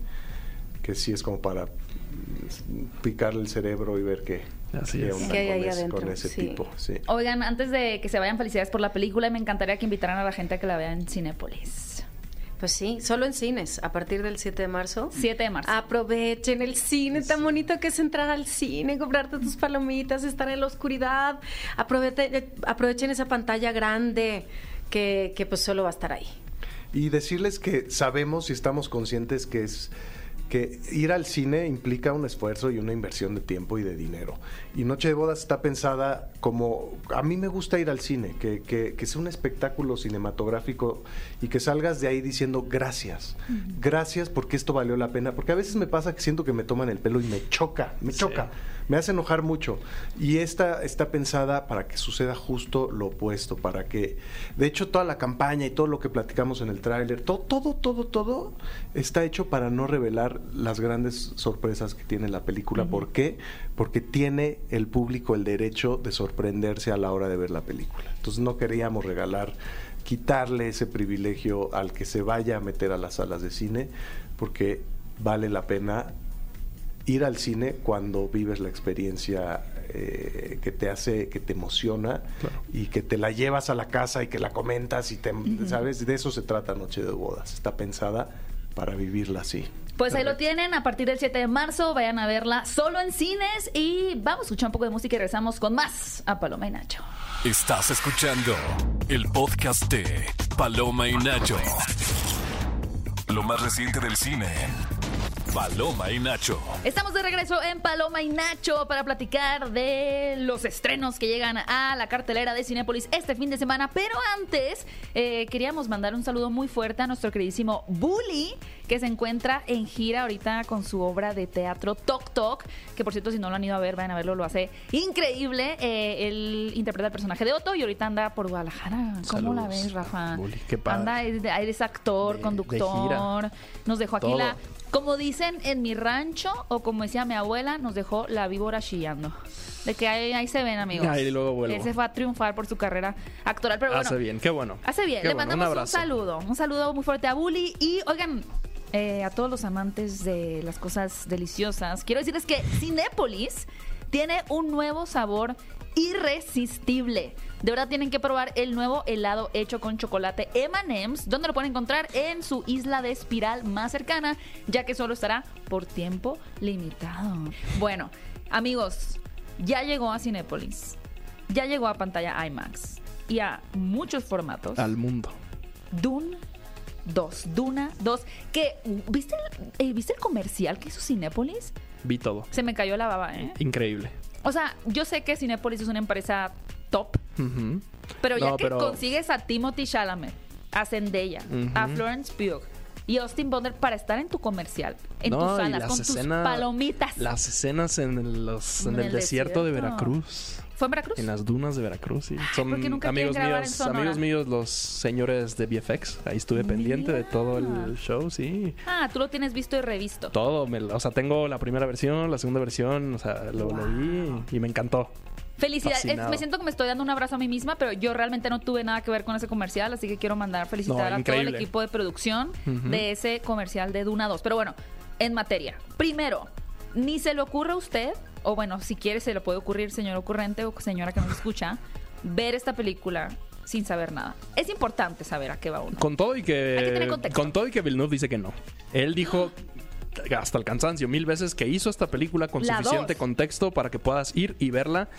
[SPEAKER 4] que sí es como para mm, picarle el cerebro y ver qué,
[SPEAKER 5] Así
[SPEAKER 4] qué
[SPEAKER 5] es.
[SPEAKER 4] onda
[SPEAKER 6] ¿Qué hay
[SPEAKER 4] con,
[SPEAKER 6] ahí
[SPEAKER 4] con ese
[SPEAKER 6] Sí.
[SPEAKER 4] tipo. Sí.
[SPEAKER 2] Oigan, antes de que se vayan, felicidades por la película. Me encantaría que invitaran a la gente a que la vea en Cinépolis.
[SPEAKER 6] Pues sí, solo en cines, a partir del 7 de marzo.
[SPEAKER 2] 7 de marzo.
[SPEAKER 6] Aprovechen el cine, tan bonito que es entrar al cine, comprarte tus palomitas, estar en la oscuridad. Aprovechen, aprovechen esa pantalla grande que, que pues solo va a estar ahí.
[SPEAKER 4] Y decirles que sabemos y estamos conscientes que es que ir al cine implica un esfuerzo y una inversión de tiempo y de dinero. Y Noche de Bodas está pensada como, a mí me gusta ir al cine, que, que- que sea un espectáculo cinematográfico y que salgas de ahí diciendo gracias, gracias porque esto valió la pena, porque a veces me pasa que siento que me toman el pelo y me choca, me
[SPEAKER 5] Sí.
[SPEAKER 4] choca. Me hace enojar mucho. Y esta está pensada para que suceda justo lo opuesto, para que, de hecho, toda la campaña y todo lo que platicamos en el tráiler, todo, todo, todo, todo está hecho para no revelar las grandes sorpresas que tiene la película. ¿Por qué? Porque tiene el público el derecho de sorprenderse a la hora de ver la película. Entonces no queríamos regalar, quitarle ese privilegio al que se vaya a meter a las salas de cine, porque vale la pena ir al cine cuando vives la experiencia eh, que te hace, que te emociona y que te la llevas a la casa y que la comentas y te, ¿sabes? De eso se trata Noche de Bodas. Está pensada para vivirla así.
[SPEAKER 2] Pues ahí lo tienen, a partir del 7 de marzo, vayan a verla solo en cines y vamos a escuchar un poco de música y regresamos con más a Paloma y Nacho.
[SPEAKER 1] Estás escuchando el podcast de Paloma y Nacho. Lo más reciente del cine. Paloma y Nacho.
[SPEAKER 2] Estamos de regreso en Paloma y Nacho para platicar de los estrenos que llegan a la cartelera de Cinépolis este fin de semana. Pero antes, eh, queríamos mandar un saludo muy fuerte a nuestro queridísimo Bully, que se encuentra en gira ahorita con su obra de teatro Tok Tok, que por cierto, si no lo han ido a ver, vayan a verlo, lo hace increíble. Eh, él interpreta el personaje de Otto y ahorita anda por Guadalajara. ¿Cómo la ves, Rafa?
[SPEAKER 3] Bully, qué padre.
[SPEAKER 2] Anda, es, de- es actor,
[SPEAKER 3] De- de
[SPEAKER 2] conductor. Nos dejó aquí
[SPEAKER 3] Todo.
[SPEAKER 2] la como dicen en mi rancho, o como decía mi abuela, nos dejó la víbora chillando. De que ahí, ahí se ven, amigos.
[SPEAKER 3] Ahí luego vuelvo.
[SPEAKER 2] Él se fue a triunfar por su carrera actoral. Pero bueno,
[SPEAKER 3] Hace bien, qué bueno.
[SPEAKER 2] Hace bien.
[SPEAKER 3] Qué
[SPEAKER 2] Le
[SPEAKER 3] bueno,
[SPEAKER 2] mandamos un,
[SPEAKER 3] abrazo.
[SPEAKER 2] saludo. Un saludo muy fuerte a Bully. Y oigan, eh, a todos los amantes de las cosas deliciosas, quiero decirles que Cinépolis tiene un nuevo sabor irresistible. De verdad tienen que probar el nuevo helado hecho con chocolate M&M's, donde lo pueden encontrar en su isla de espiral más cercana, ya que solo estará por tiempo limitado. Bueno, amigos, ya llegó a Cinépolis. Ya llegó a pantalla IMAX y a muchos formatos.
[SPEAKER 3] Al mundo.
[SPEAKER 2] Dune 2, Duna 2, que ¿viste el, eh, ¿viste el comercial que hizo Cinépolis?
[SPEAKER 3] Vi todo.
[SPEAKER 2] Se me cayó la baba, ¿eh?
[SPEAKER 3] Increíble.
[SPEAKER 2] O sea, yo sé que Cinépolis es una empresa top, Pero ya
[SPEAKER 3] No,
[SPEAKER 2] que
[SPEAKER 3] pero-
[SPEAKER 2] consigues a Timothy Chalamet, a Zendaya, a. Florence Pugh y Austin Butler para estar en tu comercial, en
[SPEAKER 3] No,
[SPEAKER 2] tus salas, con tus
[SPEAKER 3] escenas-
[SPEAKER 2] palomitas.
[SPEAKER 3] Las escenas en, los, en
[SPEAKER 2] En
[SPEAKER 3] el,
[SPEAKER 2] el
[SPEAKER 3] desierto, de. Veracruz.
[SPEAKER 2] ¿Fue en Veracruz?
[SPEAKER 3] En las dunas de Veracruz, sí. Son
[SPEAKER 2] ¿por qué nunca quieren
[SPEAKER 3] amigos míos, amigos míos, los señores de VFX. Ahí estuve pendiente de todo el show, sí.
[SPEAKER 2] Ah, tú lo tienes visto y revisto.
[SPEAKER 3] Todo, me- o sea, tengo la primera versión, la segunda versión, o sea, lo, lo vi y me encantó.
[SPEAKER 2] Felicidades. Es- me siento que me estoy dando un abrazo a mí misma, pero yo realmente no tuve nada que ver con ese comercial, así que quiero mandar felicitar
[SPEAKER 3] No,
[SPEAKER 2] a todo el
[SPEAKER 3] increíble.
[SPEAKER 2] equipo de producción de ese comercial de Duna 2. Pero bueno, en materia. Primero, ni se le ocurre a usted, o bueno, si quiere se le puede ocurrir, señor ocurrente o señora que nos escucha, ver esta película sin saber nada. Es importante saber a qué va uno.
[SPEAKER 3] Con todo y
[SPEAKER 2] Hay que
[SPEAKER 3] que
[SPEAKER 2] tener contexto.
[SPEAKER 3] con todo y que Villeneuve dice que no. Él dijo hasta el cansancio mil veces que hizo esta película con
[SPEAKER 2] La
[SPEAKER 3] suficiente
[SPEAKER 2] dos.
[SPEAKER 3] contexto para que puedas ir y verla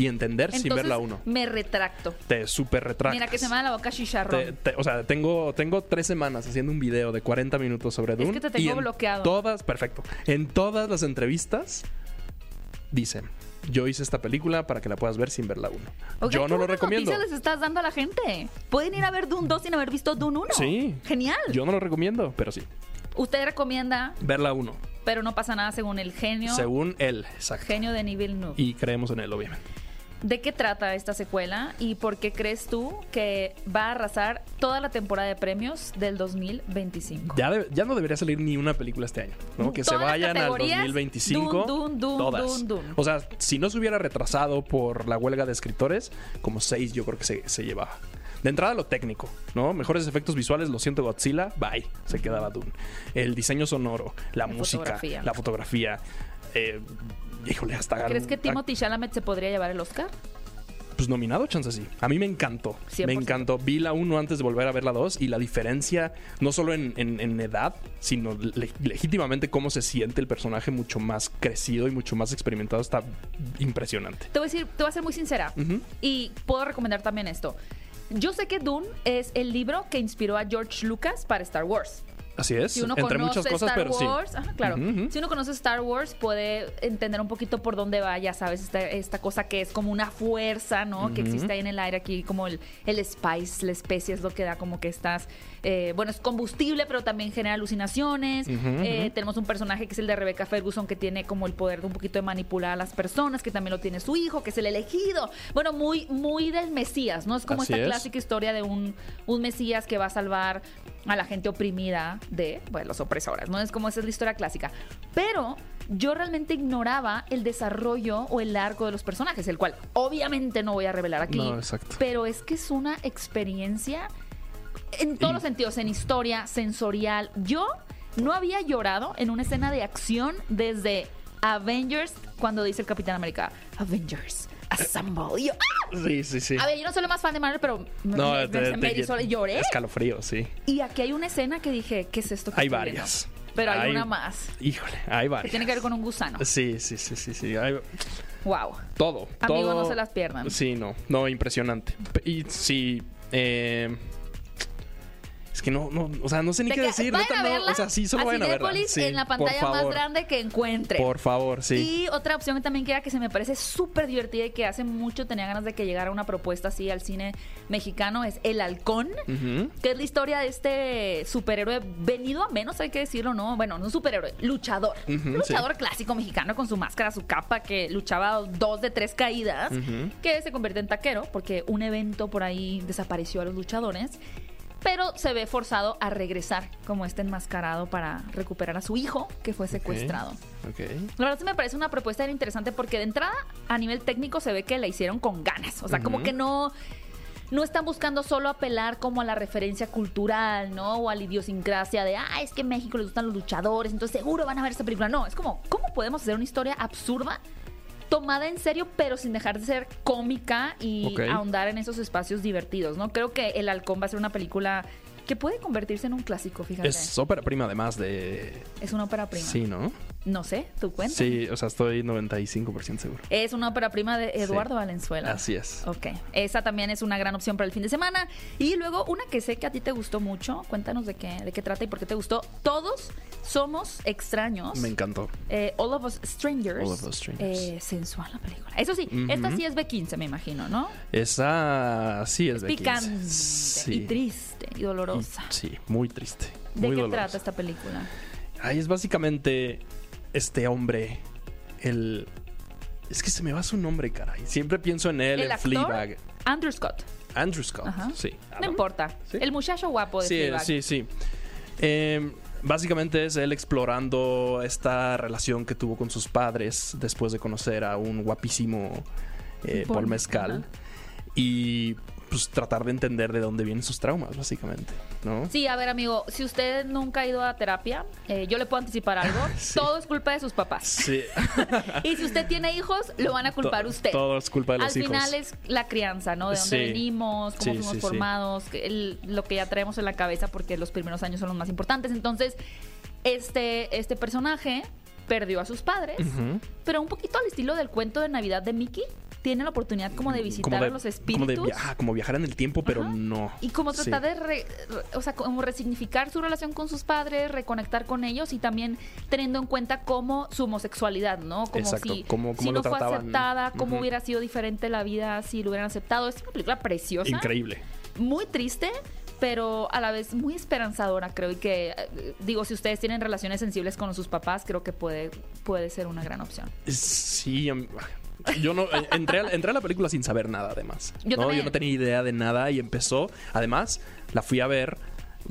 [SPEAKER 3] y entender sin verla uno.
[SPEAKER 2] me retracto.
[SPEAKER 3] Te super retractas.
[SPEAKER 2] Mira que se me da la boca chicharrón.
[SPEAKER 3] Te- te- o sea, tengo, tengo tres semanas haciendo un video de 40 minutos sobre Dune.
[SPEAKER 2] que te tengo
[SPEAKER 3] y en
[SPEAKER 2] bloqueado.
[SPEAKER 3] Todas, perfecto. En todas las entrevistas dicen, yo hice esta película para que la puedas ver sin verla uno.
[SPEAKER 2] Ok,
[SPEAKER 3] yo
[SPEAKER 2] qué
[SPEAKER 3] no lo recomiendo.
[SPEAKER 2] noticias les estás dando a la gente? Pueden ir a ver Dune 2 sin haber visto Dune 1.
[SPEAKER 3] Sí.
[SPEAKER 2] Genial.
[SPEAKER 3] Yo no lo recomiendo, pero sí.
[SPEAKER 2] Usted recomienda,
[SPEAKER 3] Verla uno.
[SPEAKER 2] pero no pasa nada según el genio.
[SPEAKER 3] Según él, exacto.
[SPEAKER 2] Genio de Nivel Noob.
[SPEAKER 3] Y creemos en él, obviamente.
[SPEAKER 2] ¿De qué trata esta secuela y por qué crees tú que va a arrasar toda la temporada de premios del 2025?
[SPEAKER 3] Ya, de- ya no debería salir ni una película este año, ¿no? Que se vayan al
[SPEAKER 2] categorías,
[SPEAKER 3] 2025.
[SPEAKER 2] Dune, Dune, Dune,
[SPEAKER 3] todas. O sea, si no se hubiera retrasado por la huelga de escritores, como seis yo creo que se, se llevaba. De entrada lo técnico, ¿no? Mejores efectos visuales, lo siento Godzilla, bye, se quedaba Dune. El diseño sonoro, la,
[SPEAKER 2] La
[SPEAKER 3] música,
[SPEAKER 2] fotografía.
[SPEAKER 3] la fotografía. eh, híjole, hasta...
[SPEAKER 2] ¿Crees que Timothy Chalamet se podría llevar el Oscar?
[SPEAKER 3] Pues nominado, chance sí. A mí me encantó.
[SPEAKER 2] 100%.
[SPEAKER 3] Me encantó. Vi la 1 antes de volver a ver la 2 y la diferencia, no solo en, en- en edad, sino le- legítimamente cómo se siente el personaje mucho más crecido y mucho más experimentado, está impresionante.
[SPEAKER 2] Te voy a decir, te voy a ser muy sincera. Y puedo recomendar también esto. Yo sé que Dune es el libro que inspiró a George Lucas para Star Wars.
[SPEAKER 3] Así es.
[SPEAKER 2] Si uno
[SPEAKER 3] Entre
[SPEAKER 2] conoce
[SPEAKER 3] muchas cosas,
[SPEAKER 2] Star
[SPEAKER 3] pero sí.
[SPEAKER 2] Wars, ajá, claro. Si uno conoce Star Wars, puede entender un poquito por dónde va, ya sabes, esta, esta cosa que es como una fuerza, ¿no? Que existe ahí en el aire, aquí como el, el spice, la especie es lo que da como que estás, eh, bueno, es combustible, pero también genera alucinaciones. Eh, tenemos un personaje que es el de Rebecca Ferguson, que tiene como el poder de un poquito de manipular a las personas, que también lo tiene su hijo, que es el elegido. Bueno, muy, muy del Mesías, ¿no? Es como
[SPEAKER 3] Así
[SPEAKER 2] esta
[SPEAKER 3] es.
[SPEAKER 2] clásica historia de un, un Mesías que va a salvar a la gente oprimida de pues, los opresores, ¿no? Es como esa es la historia clásica. Pero yo realmente ignoraba el desarrollo o el arco de los personajes, el cual obviamente no voy a revelar aquí.
[SPEAKER 3] No, exacto.
[SPEAKER 2] Pero es que es una experiencia en todos
[SPEAKER 3] Y-
[SPEAKER 2] los sentidos, en historia, sensorial. Yo no había llorado en una escena de acción desde Avengers, cuando dice el Capitán América, Avengers, Assemble. Y yo, ¡ah!
[SPEAKER 3] Sí, sí, sí.
[SPEAKER 2] A ver, yo no soy la más fan de Marvel, pero me,
[SPEAKER 3] No,
[SPEAKER 2] me-
[SPEAKER 3] te-
[SPEAKER 2] me-
[SPEAKER 3] te-
[SPEAKER 2] erizó- lloré.
[SPEAKER 3] Escalofrío, sí.
[SPEAKER 2] Y aquí hay una escena que dije, ¿qué es esto? que
[SPEAKER 3] Hay varias.
[SPEAKER 2] viendo? Pero hay,
[SPEAKER 3] Hay-
[SPEAKER 2] una más.
[SPEAKER 3] Híjole, hay
[SPEAKER 2] Que
[SPEAKER 3] varias.
[SPEAKER 2] tiene que ver con un gusano.
[SPEAKER 3] Sí, sí, sí, sí, sí. Hay-
[SPEAKER 2] Wow.
[SPEAKER 3] todo.
[SPEAKER 2] Amigo,
[SPEAKER 3] todo-
[SPEAKER 2] no se las pierdan.
[SPEAKER 3] Sí, no. No, impresionante. Y sí, eh, es que no, no, o sea, no sé ni
[SPEAKER 2] De
[SPEAKER 3] qué decir.
[SPEAKER 2] vayan
[SPEAKER 3] neta,
[SPEAKER 2] a
[SPEAKER 3] no.
[SPEAKER 2] verla
[SPEAKER 3] o sea, sí, solo vayan a verla. Sí,
[SPEAKER 2] en la pantalla más grande que encuentren.
[SPEAKER 3] Por favor, sí.
[SPEAKER 2] Y otra opción que también queda que se me parece súper divertida y que hace mucho tenía ganas de que llegara una propuesta así al cine mexicano es El Halcón, que es la historia de este superhéroe venido a menos, hay que decirlo, ¿no? Bueno, no superhéroe, luchador.
[SPEAKER 3] Ujú,
[SPEAKER 2] luchador clásico mexicano con su máscara, su capa, que luchaba dos de tres caídas, que se convierte en taquero porque un evento por ahí desapareció a los luchadores. Pero se ve forzado a regresar como este enmascarado para recuperar a su hijo que fue secuestrado.
[SPEAKER 3] Ok.
[SPEAKER 2] La verdad sí me parece una propuesta interesante porque de entrada a nivel técnico se ve que la hicieron con ganas. O sea, como que no, no están buscando solo apelar como a la referencia cultural, ¿no? O a la idiosincrasia de, ah, es que en México les gustan los luchadores, entonces seguro van a ver esta película. No, es como, ¿cómo podemos hacer una historia absurda? Tomada en serio, pero sin dejar de ser cómica y ahondar en esos espacios divertidos, ¿no? Creo que El Halcón va a ser una película que puede convertirse en un clásico, fíjate.
[SPEAKER 3] Es ópera prima además de...
[SPEAKER 2] Es una ópera prima.
[SPEAKER 3] Sí, ¿no?
[SPEAKER 2] No sé, tú cuenta.
[SPEAKER 3] Sí, o sea, estoy 95% seguro.
[SPEAKER 2] Es una ópera prima de Eduardo
[SPEAKER 3] Sí.
[SPEAKER 2] Valenzuela.
[SPEAKER 3] Así es.
[SPEAKER 2] Ok, esa también es una gran opción para el fin de semana. Y luego una que sé que a ti te gustó mucho, cuéntanos de qué, de qué trata y por qué te gustó. Todos somos extraños.
[SPEAKER 3] Me encantó.
[SPEAKER 2] Eh, All of Us Strangers.
[SPEAKER 3] All of Us Strangers.
[SPEAKER 2] Eh, sensual la película. Eso sí, esta sí es B15, me imagino, ¿no?
[SPEAKER 3] Esa sí es,
[SPEAKER 2] Es
[SPEAKER 3] de 15.
[SPEAKER 2] picante
[SPEAKER 3] Sí.
[SPEAKER 2] y triste y dolorosa.
[SPEAKER 3] Sí, muy triste.
[SPEAKER 2] ¿De qué
[SPEAKER 3] dolorosa.
[SPEAKER 2] trata esta película?
[SPEAKER 3] Ay, es básicamente este hombre, el... Es que se me va su nombre, caray. Siempre pienso en él,
[SPEAKER 2] El
[SPEAKER 3] en
[SPEAKER 2] actor,
[SPEAKER 3] Fleabag.
[SPEAKER 2] Andrew Scott.
[SPEAKER 3] Andrew Scott,
[SPEAKER 2] Ajá.
[SPEAKER 3] sí.
[SPEAKER 2] No importa.
[SPEAKER 3] ¿Sí?
[SPEAKER 2] El muchacho guapo de
[SPEAKER 3] Sí,
[SPEAKER 2] Fleabag.
[SPEAKER 3] sí, sí. Eh, básicamente es él explorando esta relación que tuvo con sus padres después de conocer a un guapísimo eh,
[SPEAKER 2] Paul
[SPEAKER 3] Mezcal. Y pues tratar de entender de dónde vienen sus traumas, básicamente, ¿no?
[SPEAKER 2] Sí, a ver, amigo, si usted nunca ha ido a terapia, eh, yo le puedo anticipar algo.
[SPEAKER 3] Sí.
[SPEAKER 2] Todo es culpa de sus papás.
[SPEAKER 3] Sí.
[SPEAKER 2] Y si usted tiene hijos, lo van a culpar
[SPEAKER 3] To-
[SPEAKER 2] usted.
[SPEAKER 3] Todo es culpa de los
[SPEAKER 2] Al
[SPEAKER 3] hijos.
[SPEAKER 2] final es la crianza, ¿no? De dónde
[SPEAKER 3] Sí.
[SPEAKER 2] venimos, cómo
[SPEAKER 3] Sí,
[SPEAKER 2] fuimos formados, el- lo que ya traemos en la cabeza, porque los primeros años son los más importantes. Entonces, este, este personaje perdió a sus padres, pero un poquito al estilo del cuento de Navidad de Mickey. Tiene la oportunidad como de visitar
[SPEAKER 3] Como de-
[SPEAKER 2] a los
[SPEAKER 3] Como,
[SPEAKER 2] espíritus.
[SPEAKER 3] de via- ah, como viajar en el tiempo, pero
[SPEAKER 2] Ajá.
[SPEAKER 3] no.
[SPEAKER 2] Y como
[SPEAKER 3] Sí.
[SPEAKER 2] tratar de, re- re- o sea, como resignificar su relación con sus padres, reconectar con ellos y también teniendo en cuenta cómo su homosexualidad, ¿no? Como
[SPEAKER 3] Exacto,
[SPEAKER 2] si,
[SPEAKER 3] cómo- cómo
[SPEAKER 2] si no fue aceptada, cómo hubiera sido diferente la vida si lo hubieran aceptado. Es una película preciosa,
[SPEAKER 3] Increíble.
[SPEAKER 2] muy triste, pero a la vez muy esperanzadora, creo. Y que, eh, digo, si ustedes tienen relaciones sensibles con sus papás, creo que puede, puede ser una gran opción.
[SPEAKER 3] Sí, yo no eh, entré a, entré a la película sin saber nada, además.
[SPEAKER 2] Yo
[SPEAKER 3] ¿no? yo no tenía idea de nada y empezó. Además, la fui a ver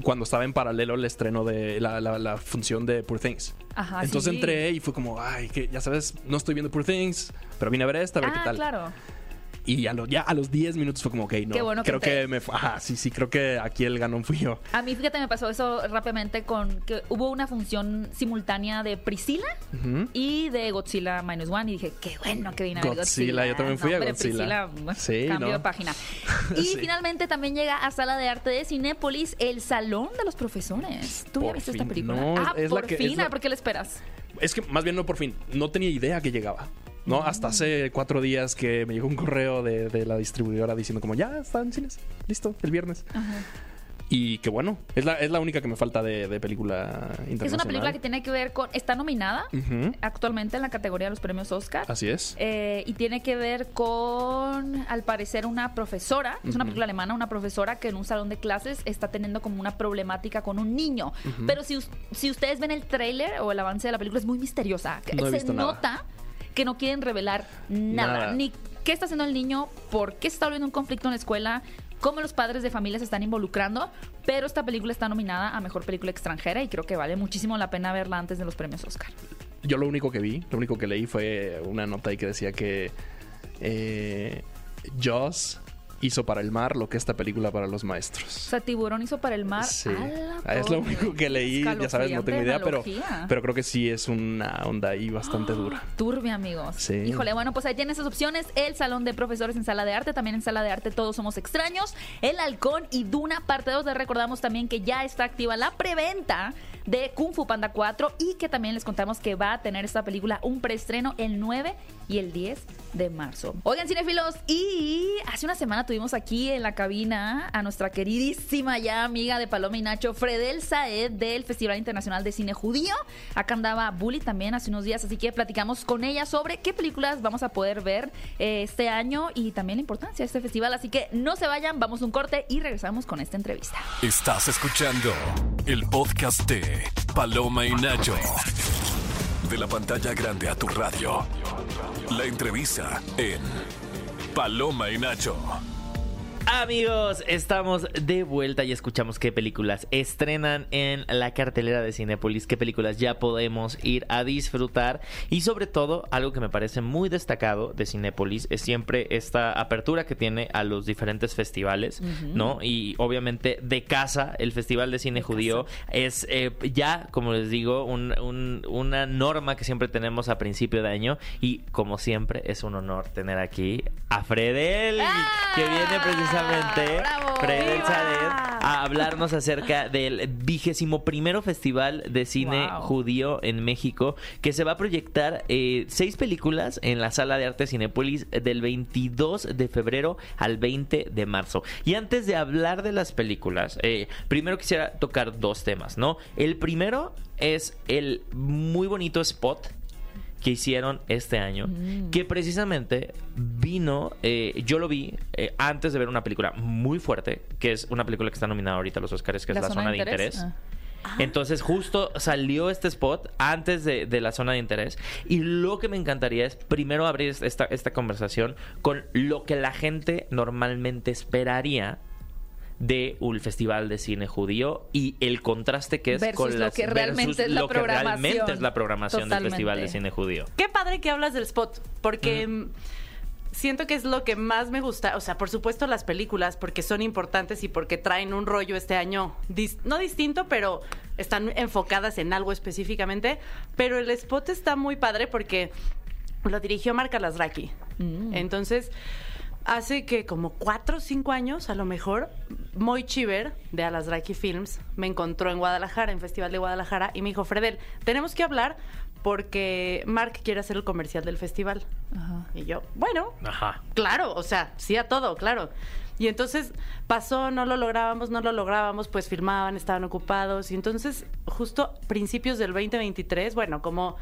[SPEAKER 3] cuando estaba en paralelo el estreno de la, la- la función de Poor Things.
[SPEAKER 2] Ajá,
[SPEAKER 3] Entonces
[SPEAKER 2] sí.
[SPEAKER 3] entré y fue como, ay, que ya sabes, no estoy viendo Poor Things, pero vine a ver esta, a ver
[SPEAKER 2] Ah,
[SPEAKER 3] qué tal.
[SPEAKER 2] claro.
[SPEAKER 3] Y a lo- ya a los 10 minutos fue como, ok, no.
[SPEAKER 2] Qué bueno que
[SPEAKER 3] creo que
[SPEAKER 2] entré.
[SPEAKER 3] me fue. Ajá, sí, sí, creo que aquí el ganón fui yo.
[SPEAKER 2] A mí, fíjate, me pasó eso rápidamente con que hubo una función simultánea de Priscila y de Godzilla Minus One y dije, qué bueno que vine a ver
[SPEAKER 3] Godzilla,
[SPEAKER 2] Godzilla.
[SPEAKER 3] yo también fui a Godzilla.
[SPEAKER 2] Priscila,
[SPEAKER 3] Sí,
[SPEAKER 2] cambio
[SPEAKER 3] ¿no?
[SPEAKER 2] de página. Y
[SPEAKER 3] Sí.
[SPEAKER 2] finalmente también llega a Sala de Arte de Cinépolis, El Salón de los Profesores. ¿Tú ya viste esta película?
[SPEAKER 3] No,
[SPEAKER 2] ah,
[SPEAKER 3] es la
[SPEAKER 2] por
[SPEAKER 3] que-
[SPEAKER 2] fin.
[SPEAKER 3] es la-
[SPEAKER 2] ¿A ¿Por qué la esperas?
[SPEAKER 3] Es que más bien no por fin, no tenía idea que llegaba. ¿No? Hasta hace cuatro días que me llegó un correo de, de la distribuidora diciendo como ya está en cines, listo, el viernes.
[SPEAKER 5] Y que bueno, es la, es la única que me falta de, de película internacional.
[SPEAKER 2] Es una película que tiene que ver con. Está nominada actualmente en la categoría de los premios Oscar.
[SPEAKER 5] Así es.
[SPEAKER 2] Eh, y tiene que ver con, al parecer, una profesora, es una película alemana, una profesora que en un salón de clases está teniendo como una problemática con un niño. Pero si, si ustedes ven el tráiler o el avance de la película, es muy misteriosa.
[SPEAKER 5] No
[SPEAKER 2] Se
[SPEAKER 5] nada.
[SPEAKER 2] Que no quieren revelar nada,
[SPEAKER 5] Nada.
[SPEAKER 2] ni qué está haciendo el niño, por qué se está volviendo un conflicto en la escuela, cómo los padres de familia se están involucrando, pero esta película está nominada a Mejor Película Extranjera y creo que vale muchísimo la pena verla antes de los premios Oscar.
[SPEAKER 5] Yo lo único que vi, lo único que leí fue una nota ahí que decía que eh, Jaws hizo para el mar lo que esta película para los
[SPEAKER 2] O
[SPEAKER 5] maestros.
[SPEAKER 2] sea, Tiburón hizo para el mar.
[SPEAKER 5] Sí,
[SPEAKER 2] ¡A la
[SPEAKER 5] es lo único que leí, ya sabes, no tengo idea, pero,
[SPEAKER 2] analogía.
[SPEAKER 5] pero creo que sí es una onda ahí bastante dura.
[SPEAKER 2] Turbia, amigos.
[SPEAKER 5] Sí.
[SPEAKER 2] Híjole, bueno, pues ahí tienen esas opciones. El Salón de Profesores en Sala de Arte, también en Sala de Arte Todos Somos Extraños, El Halcón y Duna, parte 2. Les recordamos también que ya está activa la preventa de Kung Fu Panda 4 y que también les contamos que va a tener esta película un preestreno el 9 y el 10 de marzo. Oigan, cinefilos, y hace una semana tuvimos aquí en la cabina a nuestra queridísima ya amiga de Paloma y Nacho, Fredel Saed del Festival Internacional de Cine Judío. Acá andaba Bully también hace unos días, así que platicamos con ella sobre qué películas vamos a poder ver eh, este año y también la importancia de este festival. Así que no se vayan, vamos a un corte y regresamos con esta entrevista.
[SPEAKER 1] Estás escuchando el podcast de Paloma y Nacho. De la pantalla grande a tu radio. La entrevista en Paloma y Nacho.
[SPEAKER 7] Amigos, estamos de vuelta y escuchamos qué películas estrenan en la cartelera de Cinépolis, qué películas ya podemos ir a disfrutar. Y sobre todo algo que me parece muy destacado de Cinépolis es siempre esta apertura que tiene a los diferentes festivales, ¿no? Y obviamente de casa, el Festival de Cine Judío es eh, ya, como les digo, un- un- una norma que siempre tenemos a principio de año y como siempre es un honor tener aquí a Fredel, que viene precisamente
[SPEAKER 2] ¡Bravo!
[SPEAKER 7] Fredel
[SPEAKER 6] ¡Viva!
[SPEAKER 7] Saed a hablarnos acerca del vigésimo primero Festival de Cine
[SPEAKER 2] Wow.
[SPEAKER 7] Judío en México, que se va a proyectar eh, seis películas en la Sala de Arte Cinépolis del 22 de febrero al 20 de marzo. Y antes de hablar de las películas, eh, primero quisiera tocar dos temas, ¿no? El primero es el muy bonito spot que hicieron este año,
[SPEAKER 2] Mm.
[SPEAKER 7] que precisamente vino, eh, yo lo vi eh, antes de ver una película muy fuerte, que es una película que está nominada ahorita a los Oscars, que es La Zona de Interés.
[SPEAKER 2] Ah.
[SPEAKER 7] Entonces justo salió este spot antes de, de la zona de interés y lo que me encantaría es primero abrir esta, esta conversación con lo que la gente normalmente esperaría de un festival de cine judío y el contraste que es
[SPEAKER 2] Versus
[SPEAKER 7] con
[SPEAKER 2] lo
[SPEAKER 7] las
[SPEAKER 2] que realmente
[SPEAKER 7] versus
[SPEAKER 2] es la
[SPEAKER 7] lo que realmente
[SPEAKER 2] programación.
[SPEAKER 7] es la programación del festival de cine judío.
[SPEAKER 8] Qué padre que hablas del spot, porque mm, siento que es lo que más me gusta. O sea, por supuesto las películas, porque son importantes y porque traen un rollo este año, dis- no distinto, pero están enfocadas en algo específicamente. Pero el spot está muy padre porque lo dirigió Marc Alasraki. Entonces, hace que como cuatro o cinco años, a lo mejor, Moy Chiver, de Alasraki Films, me encontró en Guadalajara, en Festival de Guadalajara, y me dijo, Fredel, tenemos que hablar porque Mark quiere hacer el comercial del festival.
[SPEAKER 2] Ajá.
[SPEAKER 8] Y yo, bueno,
[SPEAKER 7] Ajá.
[SPEAKER 8] claro, o sea, sí a todo, claro. Y entonces pasó, no lo lográbamos, no lo lográbamos, pues filmaban, estaban ocupados. Y entonces, justo principios del 2023, bueno, como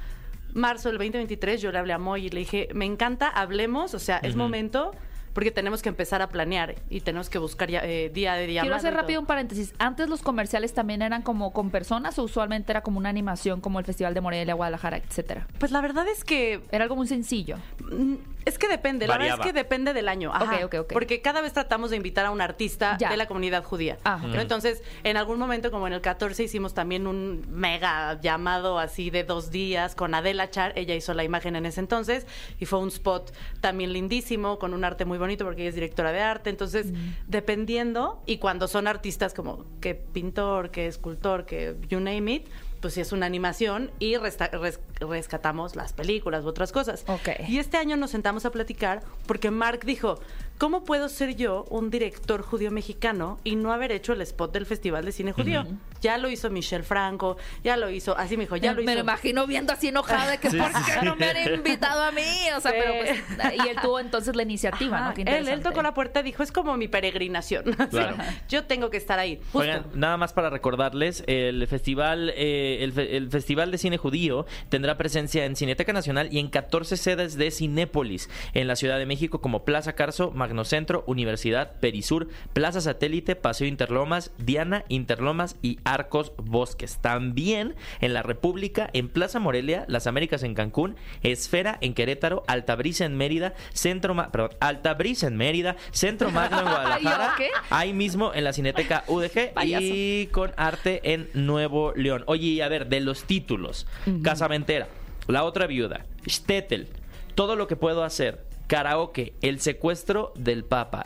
[SPEAKER 8] marzo del 2023, yo le hablé a Moy y le dije, me encanta, hablemos, o sea, es momento porque tenemos que empezar a planear y tenemos que buscar ya, eh, día de día.
[SPEAKER 2] Quiero hacer rápido un paréntesis. Antes los comerciales también eran como con personas o usualmente era como una animación como el Festival de Morelia, Guadalajara, etcétera.
[SPEAKER 8] Pues la verdad es que
[SPEAKER 2] Era algo muy sencillo.
[SPEAKER 8] Mm, Es que depende, la verdad es que depende del año. Ajá.
[SPEAKER 2] Ok, ok, ok.
[SPEAKER 8] Porque cada vez tratamos de invitar a un artista
[SPEAKER 2] Ya.
[SPEAKER 8] de la comunidad judía.
[SPEAKER 2] Ah.
[SPEAKER 8] Entonces, en algún momento, como en el 14, hicimos también un mega llamado así de dos días con Adela Char. Ella hizo la imagen en ese entonces y fue un spot también lindísimo, con un arte muy bonito porque ella es directora de arte. Entonces,
[SPEAKER 2] Mm.
[SPEAKER 8] dependiendo, y cuando son artistas como que pintor, que escultor, que you name it, pues sí es una animación y resta- res- rescatamos las películas u otras cosas.
[SPEAKER 2] Ok.
[SPEAKER 8] Y este año nos sentamos a platicar porque Mark dijo, ¿cómo puedo ser yo un director judío mexicano y no haber hecho el spot del Festival de Cine Judío? Ya lo hizo Michelle Franco, ya lo hizo, así me dijo, ya lo
[SPEAKER 2] me
[SPEAKER 8] hizo.
[SPEAKER 2] lo imagino viendo así enojada de que
[SPEAKER 7] Sí,
[SPEAKER 2] ¿por qué
[SPEAKER 7] sí.
[SPEAKER 2] no me han invitado a mí? O sea,
[SPEAKER 8] Sí.
[SPEAKER 2] pero pues, y él tuvo entonces la iniciativa,
[SPEAKER 8] Ajá,
[SPEAKER 2] ¿no? Qué
[SPEAKER 8] él, él tocó la puerta y dijo, es como mi peregrinación.
[SPEAKER 7] Claro.
[SPEAKER 8] Yo tengo que estar ahí. Justo.
[SPEAKER 7] Oigan, nada más para recordarles, el festival, eh, el, fe- el Festival de Cine Judío tendrá presencia en Cineteca Nacional y en 14 sedes de Cinépolis, en la Ciudad de México como Plaza Carso, Magnocentro, Universidad, Perisur, Plaza Satélite, Paseo Interlomas, Diana, Interlomas y Arcos Bosques. También en la República, en Plaza Morelia, Las Américas en Cancún, Esfera en Querétaro, Altabrisa en Mérida, Centro, Ma- perdón, Altabrisa en Mérida, Centro Magno en Guadalajara, ahí mismo en la Cineteca UDG
[SPEAKER 2] Payaso.
[SPEAKER 7] y con arte en Nuevo León. Oye, a ver, de los títulos, Casamentera, La otra viuda, Stettel, Todo lo que puedo hacer, Karaoke, El secuestro del Papa.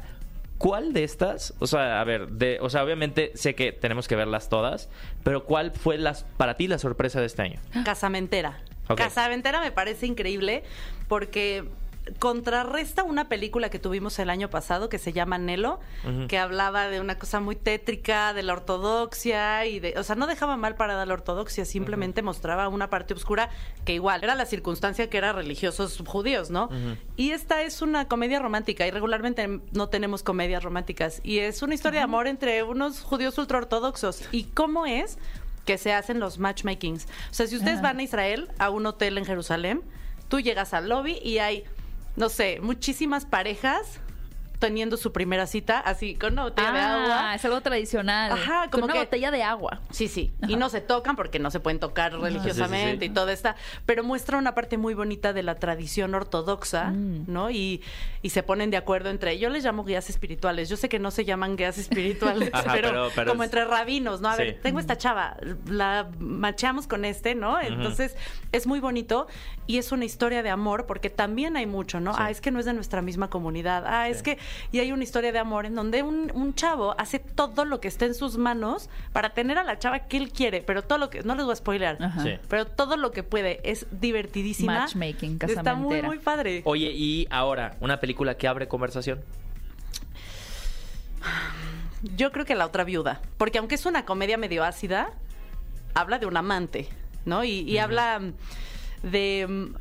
[SPEAKER 7] ¿Cuál de estas? O sea, a ver, de, o sea, obviamente sé que tenemos que verlas todas, pero ¿cuál fue las, para ti la sorpresa de este año?
[SPEAKER 8] Casamentera.
[SPEAKER 7] Ok.
[SPEAKER 8] Casamentera me parece increíble porque contrarresta una película que tuvimos el año pasado que se llama Nelo, que hablaba de una cosa muy tétrica, de la ortodoxia y de, o sea, no dejaba mal parada la ortodoxia, simplemente mostraba una parte oscura que igual era la circunstancia que eran religiosos judíos, ¿no? Y esta es una comedia romántica y regularmente no tenemos comedias románticas y es una historia de amor entre unos judíos ultraortodoxos y cómo es que se hacen los matchmakings. O sea, si ustedes
[SPEAKER 2] Ah.
[SPEAKER 8] van a Israel, a un hotel en Jerusalén, tú llegas al lobby y hay, no sé, muchísimas parejas teniendo su primera cita, así con una botella de
[SPEAKER 2] Ah,
[SPEAKER 8] agua.
[SPEAKER 2] es algo tradicional.
[SPEAKER 8] Ajá,
[SPEAKER 2] Con
[SPEAKER 8] como
[SPEAKER 2] una
[SPEAKER 8] que-
[SPEAKER 2] botella de agua.
[SPEAKER 8] Sí, sí. Y no se tocan porque no se pueden tocar religiosamente
[SPEAKER 7] Sí, sí, sí.
[SPEAKER 8] y todo está. Pero muestra una parte muy bonita de la tradición ortodoxa,
[SPEAKER 2] Mm.
[SPEAKER 8] ¿no? Y, y se ponen de acuerdo entre. Yo les llamo guías espirituales. Yo sé que no se llaman guías espirituales,
[SPEAKER 7] Ajá,
[SPEAKER 8] pero,
[SPEAKER 7] pero- pero
[SPEAKER 8] como
[SPEAKER 7] es-
[SPEAKER 8] entre rabinos, ¿no? A
[SPEAKER 7] Sí.
[SPEAKER 8] ver, tengo esta chava, la macheamos con este, ¿no? Entonces es muy bonito y es una historia de amor porque también hay mucho, ¿no? Ah, es que no es de nuestra misma comunidad. Ah, es que. Y hay una historia de amor en donde un, un chavo hace todo lo que está en sus manos para tener a la chava que él quiere, pero todo lo que. No les voy a spoiler.
[SPEAKER 7] Sí.
[SPEAKER 8] Pero todo lo que puede es divertidísima.
[SPEAKER 2] Matchmaking,
[SPEAKER 8] Está muy, muy padre.
[SPEAKER 7] Oye, y ahora, una película que abre conversación.
[SPEAKER 8] Yo creo que la otra viuda. Porque aunque es una comedia medio ácida, habla de un amante, ¿no? Y, y habla de.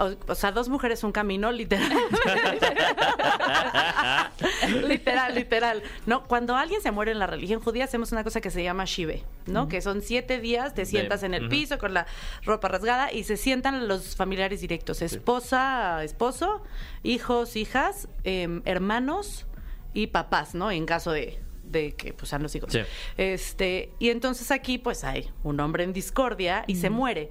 [SPEAKER 8] O, o sea, dos mujeres, un camino, literal. literal, literal. No, cuando alguien se muere en la religión judía, hacemos una cosa que se llama shive, ¿no? Que son siete días, te sientas en el piso con la ropa rasgada y se sientan los familiares directos: esposa, esposo, hijos, hijas, em, hermanos y papás, ¿no? En caso de de que pues sean los hijos.
[SPEAKER 7] Sí.
[SPEAKER 8] Este, y entonces aquí pues hay un hombre en discordia y se muere.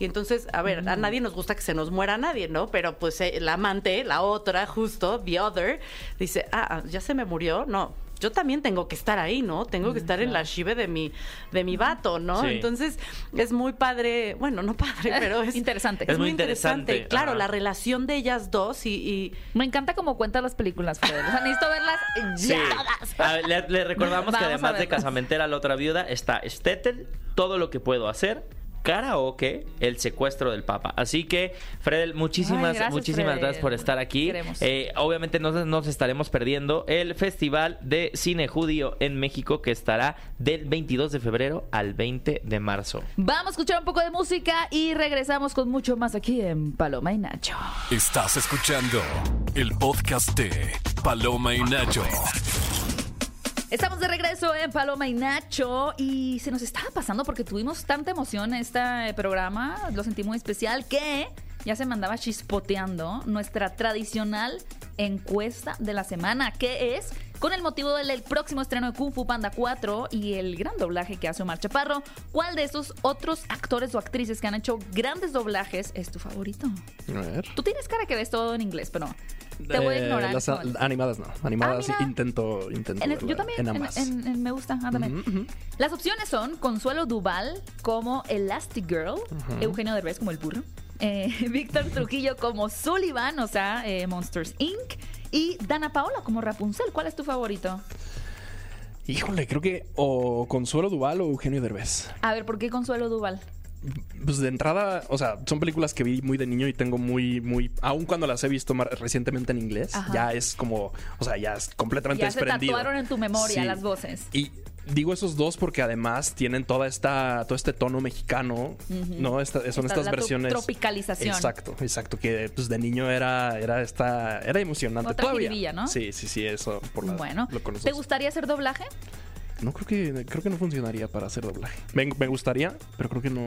[SPEAKER 8] Y entonces, a ver, a nadie nos gusta que se nos muera nadie, ¿no? Pero pues eh, la amante, la otra, justo, the other, dice, ah, ah, ya se me murió, no. Yo también tengo que estar ahí, ¿no? Tengo que estar en la chive de mi, de mi vato, ¿no?
[SPEAKER 7] Sí.
[SPEAKER 8] Entonces, es muy padre, bueno, no padre, pero es
[SPEAKER 2] Interesante.
[SPEAKER 7] Es muy interesante,
[SPEAKER 8] Claro,
[SPEAKER 7] ajá.
[SPEAKER 8] la relación de ellas dos y, y
[SPEAKER 2] Me encanta cómo cuentas las películas, Fred. O sea, necesito verlas
[SPEAKER 7] Sí.
[SPEAKER 2] ya todas.
[SPEAKER 7] A ver, le, le recordamos que
[SPEAKER 2] Vamos
[SPEAKER 7] además de. Casamentera, la otra viuda, está Stettel, todo lo que puedo hacer. Karaoke, el secuestro del Papa. Así que, Fredel, muchísimas,
[SPEAKER 2] Ay, gracias,
[SPEAKER 7] muchísimas
[SPEAKER 2] Fredel.
[SPEAKER 7] gracias por estar aquí. Eh, obviamente no nos estaremos perdiendo el Festival de Cine Judío en México que estará del 22 de febrero al 20 de marzo.
[SPEAKER 2] Vamos a escuchar un poco de música y regresamos con mucho más aquí en Paloma y Nacho.
[SPEAKER 1] Estás escuchando el podcast de Paloma y Nacho.
[SPEAKER 2] Estamos de regreso en Paloma y Nacho y se nos estaba pasando porque tuvimos tanta emoción en este programa, lo sentí muy especial, que ya se mandaba chispoteando nuestra tradicional encuesta de la semana, que es con el motivo del el próximo estreno de Kung Fu Panda 4 y el gran doblaje que hace Omar Chaparro. ¿Cuál de estos otros actores o actrices que han hecho grandes doblajes es tu favorito?
[SPEAKER 3] A ver.
[SPEAKER 2] Tú tienes cara que ves todo en inglés, pero te voy a
[SPEAKER 3] Eh,
[SPEAKER 2] ignorar.
[SPEAKER 3] las animadas no. Animadas
[SPEAKER 2] Ah,
[SPEAKER 3] intento, intento.
[SPEAKER 2] En el-
[SPEAKER 3] verla
[SPEAKER 2] yo también,
[SPEAKER 3] En
[SPEAKER 2] en-
[SPEAKER 3] ambas.
[SPEAKER 2] en- en- me gusta, ah, también. Las opciones son Consuelo Duval como Elastigirl, Eugenio Derbez como el burro, eh, Víctor Trujillo como Sullivan, o sea, eh, Monsters Inc., y Dana Paola como Rapunzel. ¿Cuál es tu favorito?
[SPEAKER 3] Híjole, creo que o Consuelo Duval o Eugenio Derbez.
[SPEAKER 2] A ver, ¿por qué Consuelo Duval?
[SPEAKER 3] pues de entrada, o sea, son películas que vi muy de niño y tengo muy, muy, aun cuando las he visto recientemente en inglés,
[SPEAKER 2] Ajá.
[SPEAKER 3] ya es como, o sea, ya es completamente
[SPEAKER 2] Ya se
[SPEAKER 3] desprendido.
[SPEAKER 2] tatuaron en tu memoria
[SPEAKER 3] Sí.
[SPEAKER 2] las voces.
[SPEAKER 3] Y digo esos dos porque además tienen toda esta, todo este tono mexicano, ¿no? Esta- son
[SPEAKER 2] Esta-
[SPEAKER 3] estas
[SPEAKER 2] la
[SPEAKER 3] versiones.
[SPEAKER 2] tropicalización.
[SPEAKER 3] Exacto, exacto. Que pues de niño era, era esta, era emocionante.
[SPEAKER 2] Otra
[SPEAKER 3] Todavía.
[SPEAKER 2] jiribilla, ¿no?
[SPEAKER 3] Sí, sí, sí, eso por la-
[SPEAKER 2] Bueno,
[SPEAKER 3] lo
[SPEAKER 2] ¿te gustaría hacer doblaje?
[SPEAKER 3] No creo que, creo que no funcionaría para hacer doblaje. Me, me gustaría, pero creo que no.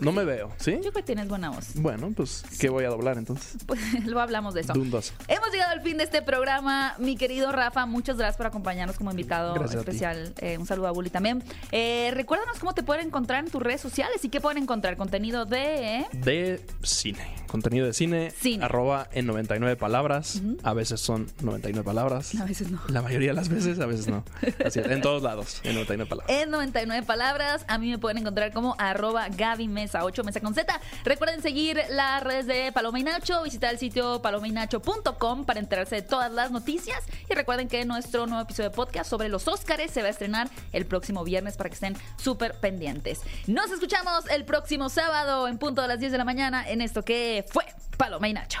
[SPEAKER 3] No me veo, ¿sí?
[SPEAKER 2] Yo creo que tienes buena voz.
[SPEAKER 3] Bueno, pues, ¿qué voy a doblar entonces?
[SPEAKER 2] Pues luego hablamos de eso.
[SPEAKER 3] 2.
[SPEAKER 2] Hemos llegado al fin de este programa. Mi querido Rafa, muchas gracias por acompañarnos como invitado
[SPEAKER 3] Gracias
[SPEAKER 2] especial. Eh, un saludo a Bully también. Eh, recuérdanos cómo te pueden encontrar en tus redes sociales y qué pueden encontrar. Contenido de...
[SPEAKER 3] De cine. Contenido de cine.
[SPEAKER 2] Cine.
[SPEAKER 3] Arroba en 99 palabras. A veces son 99 palabras.
[SPEAKER 2] A veces no.
[SPEAKER 3] La mayoría de las veces, a veces no. Así es, en todos lados, en 99 palabras.
[SPEAKER 2] En 99 palabras, a mí me pueden encontrar como arroba Gaby Mesa 8 Mesa con Z. Recuerden seguir las redes de Paloma y Nacho, visitar el sitio palomainacho.com para enterarse de todas las noticias. Y recuerden que nuestro nuevo episodio de podcast sobre los Óscares se va a estrenar el próximo viernes para que estén súper pendientes. Nos escuchamos el próximo sábado en punto de las 10 de la mañana en esto que fue Paloma y Nacho.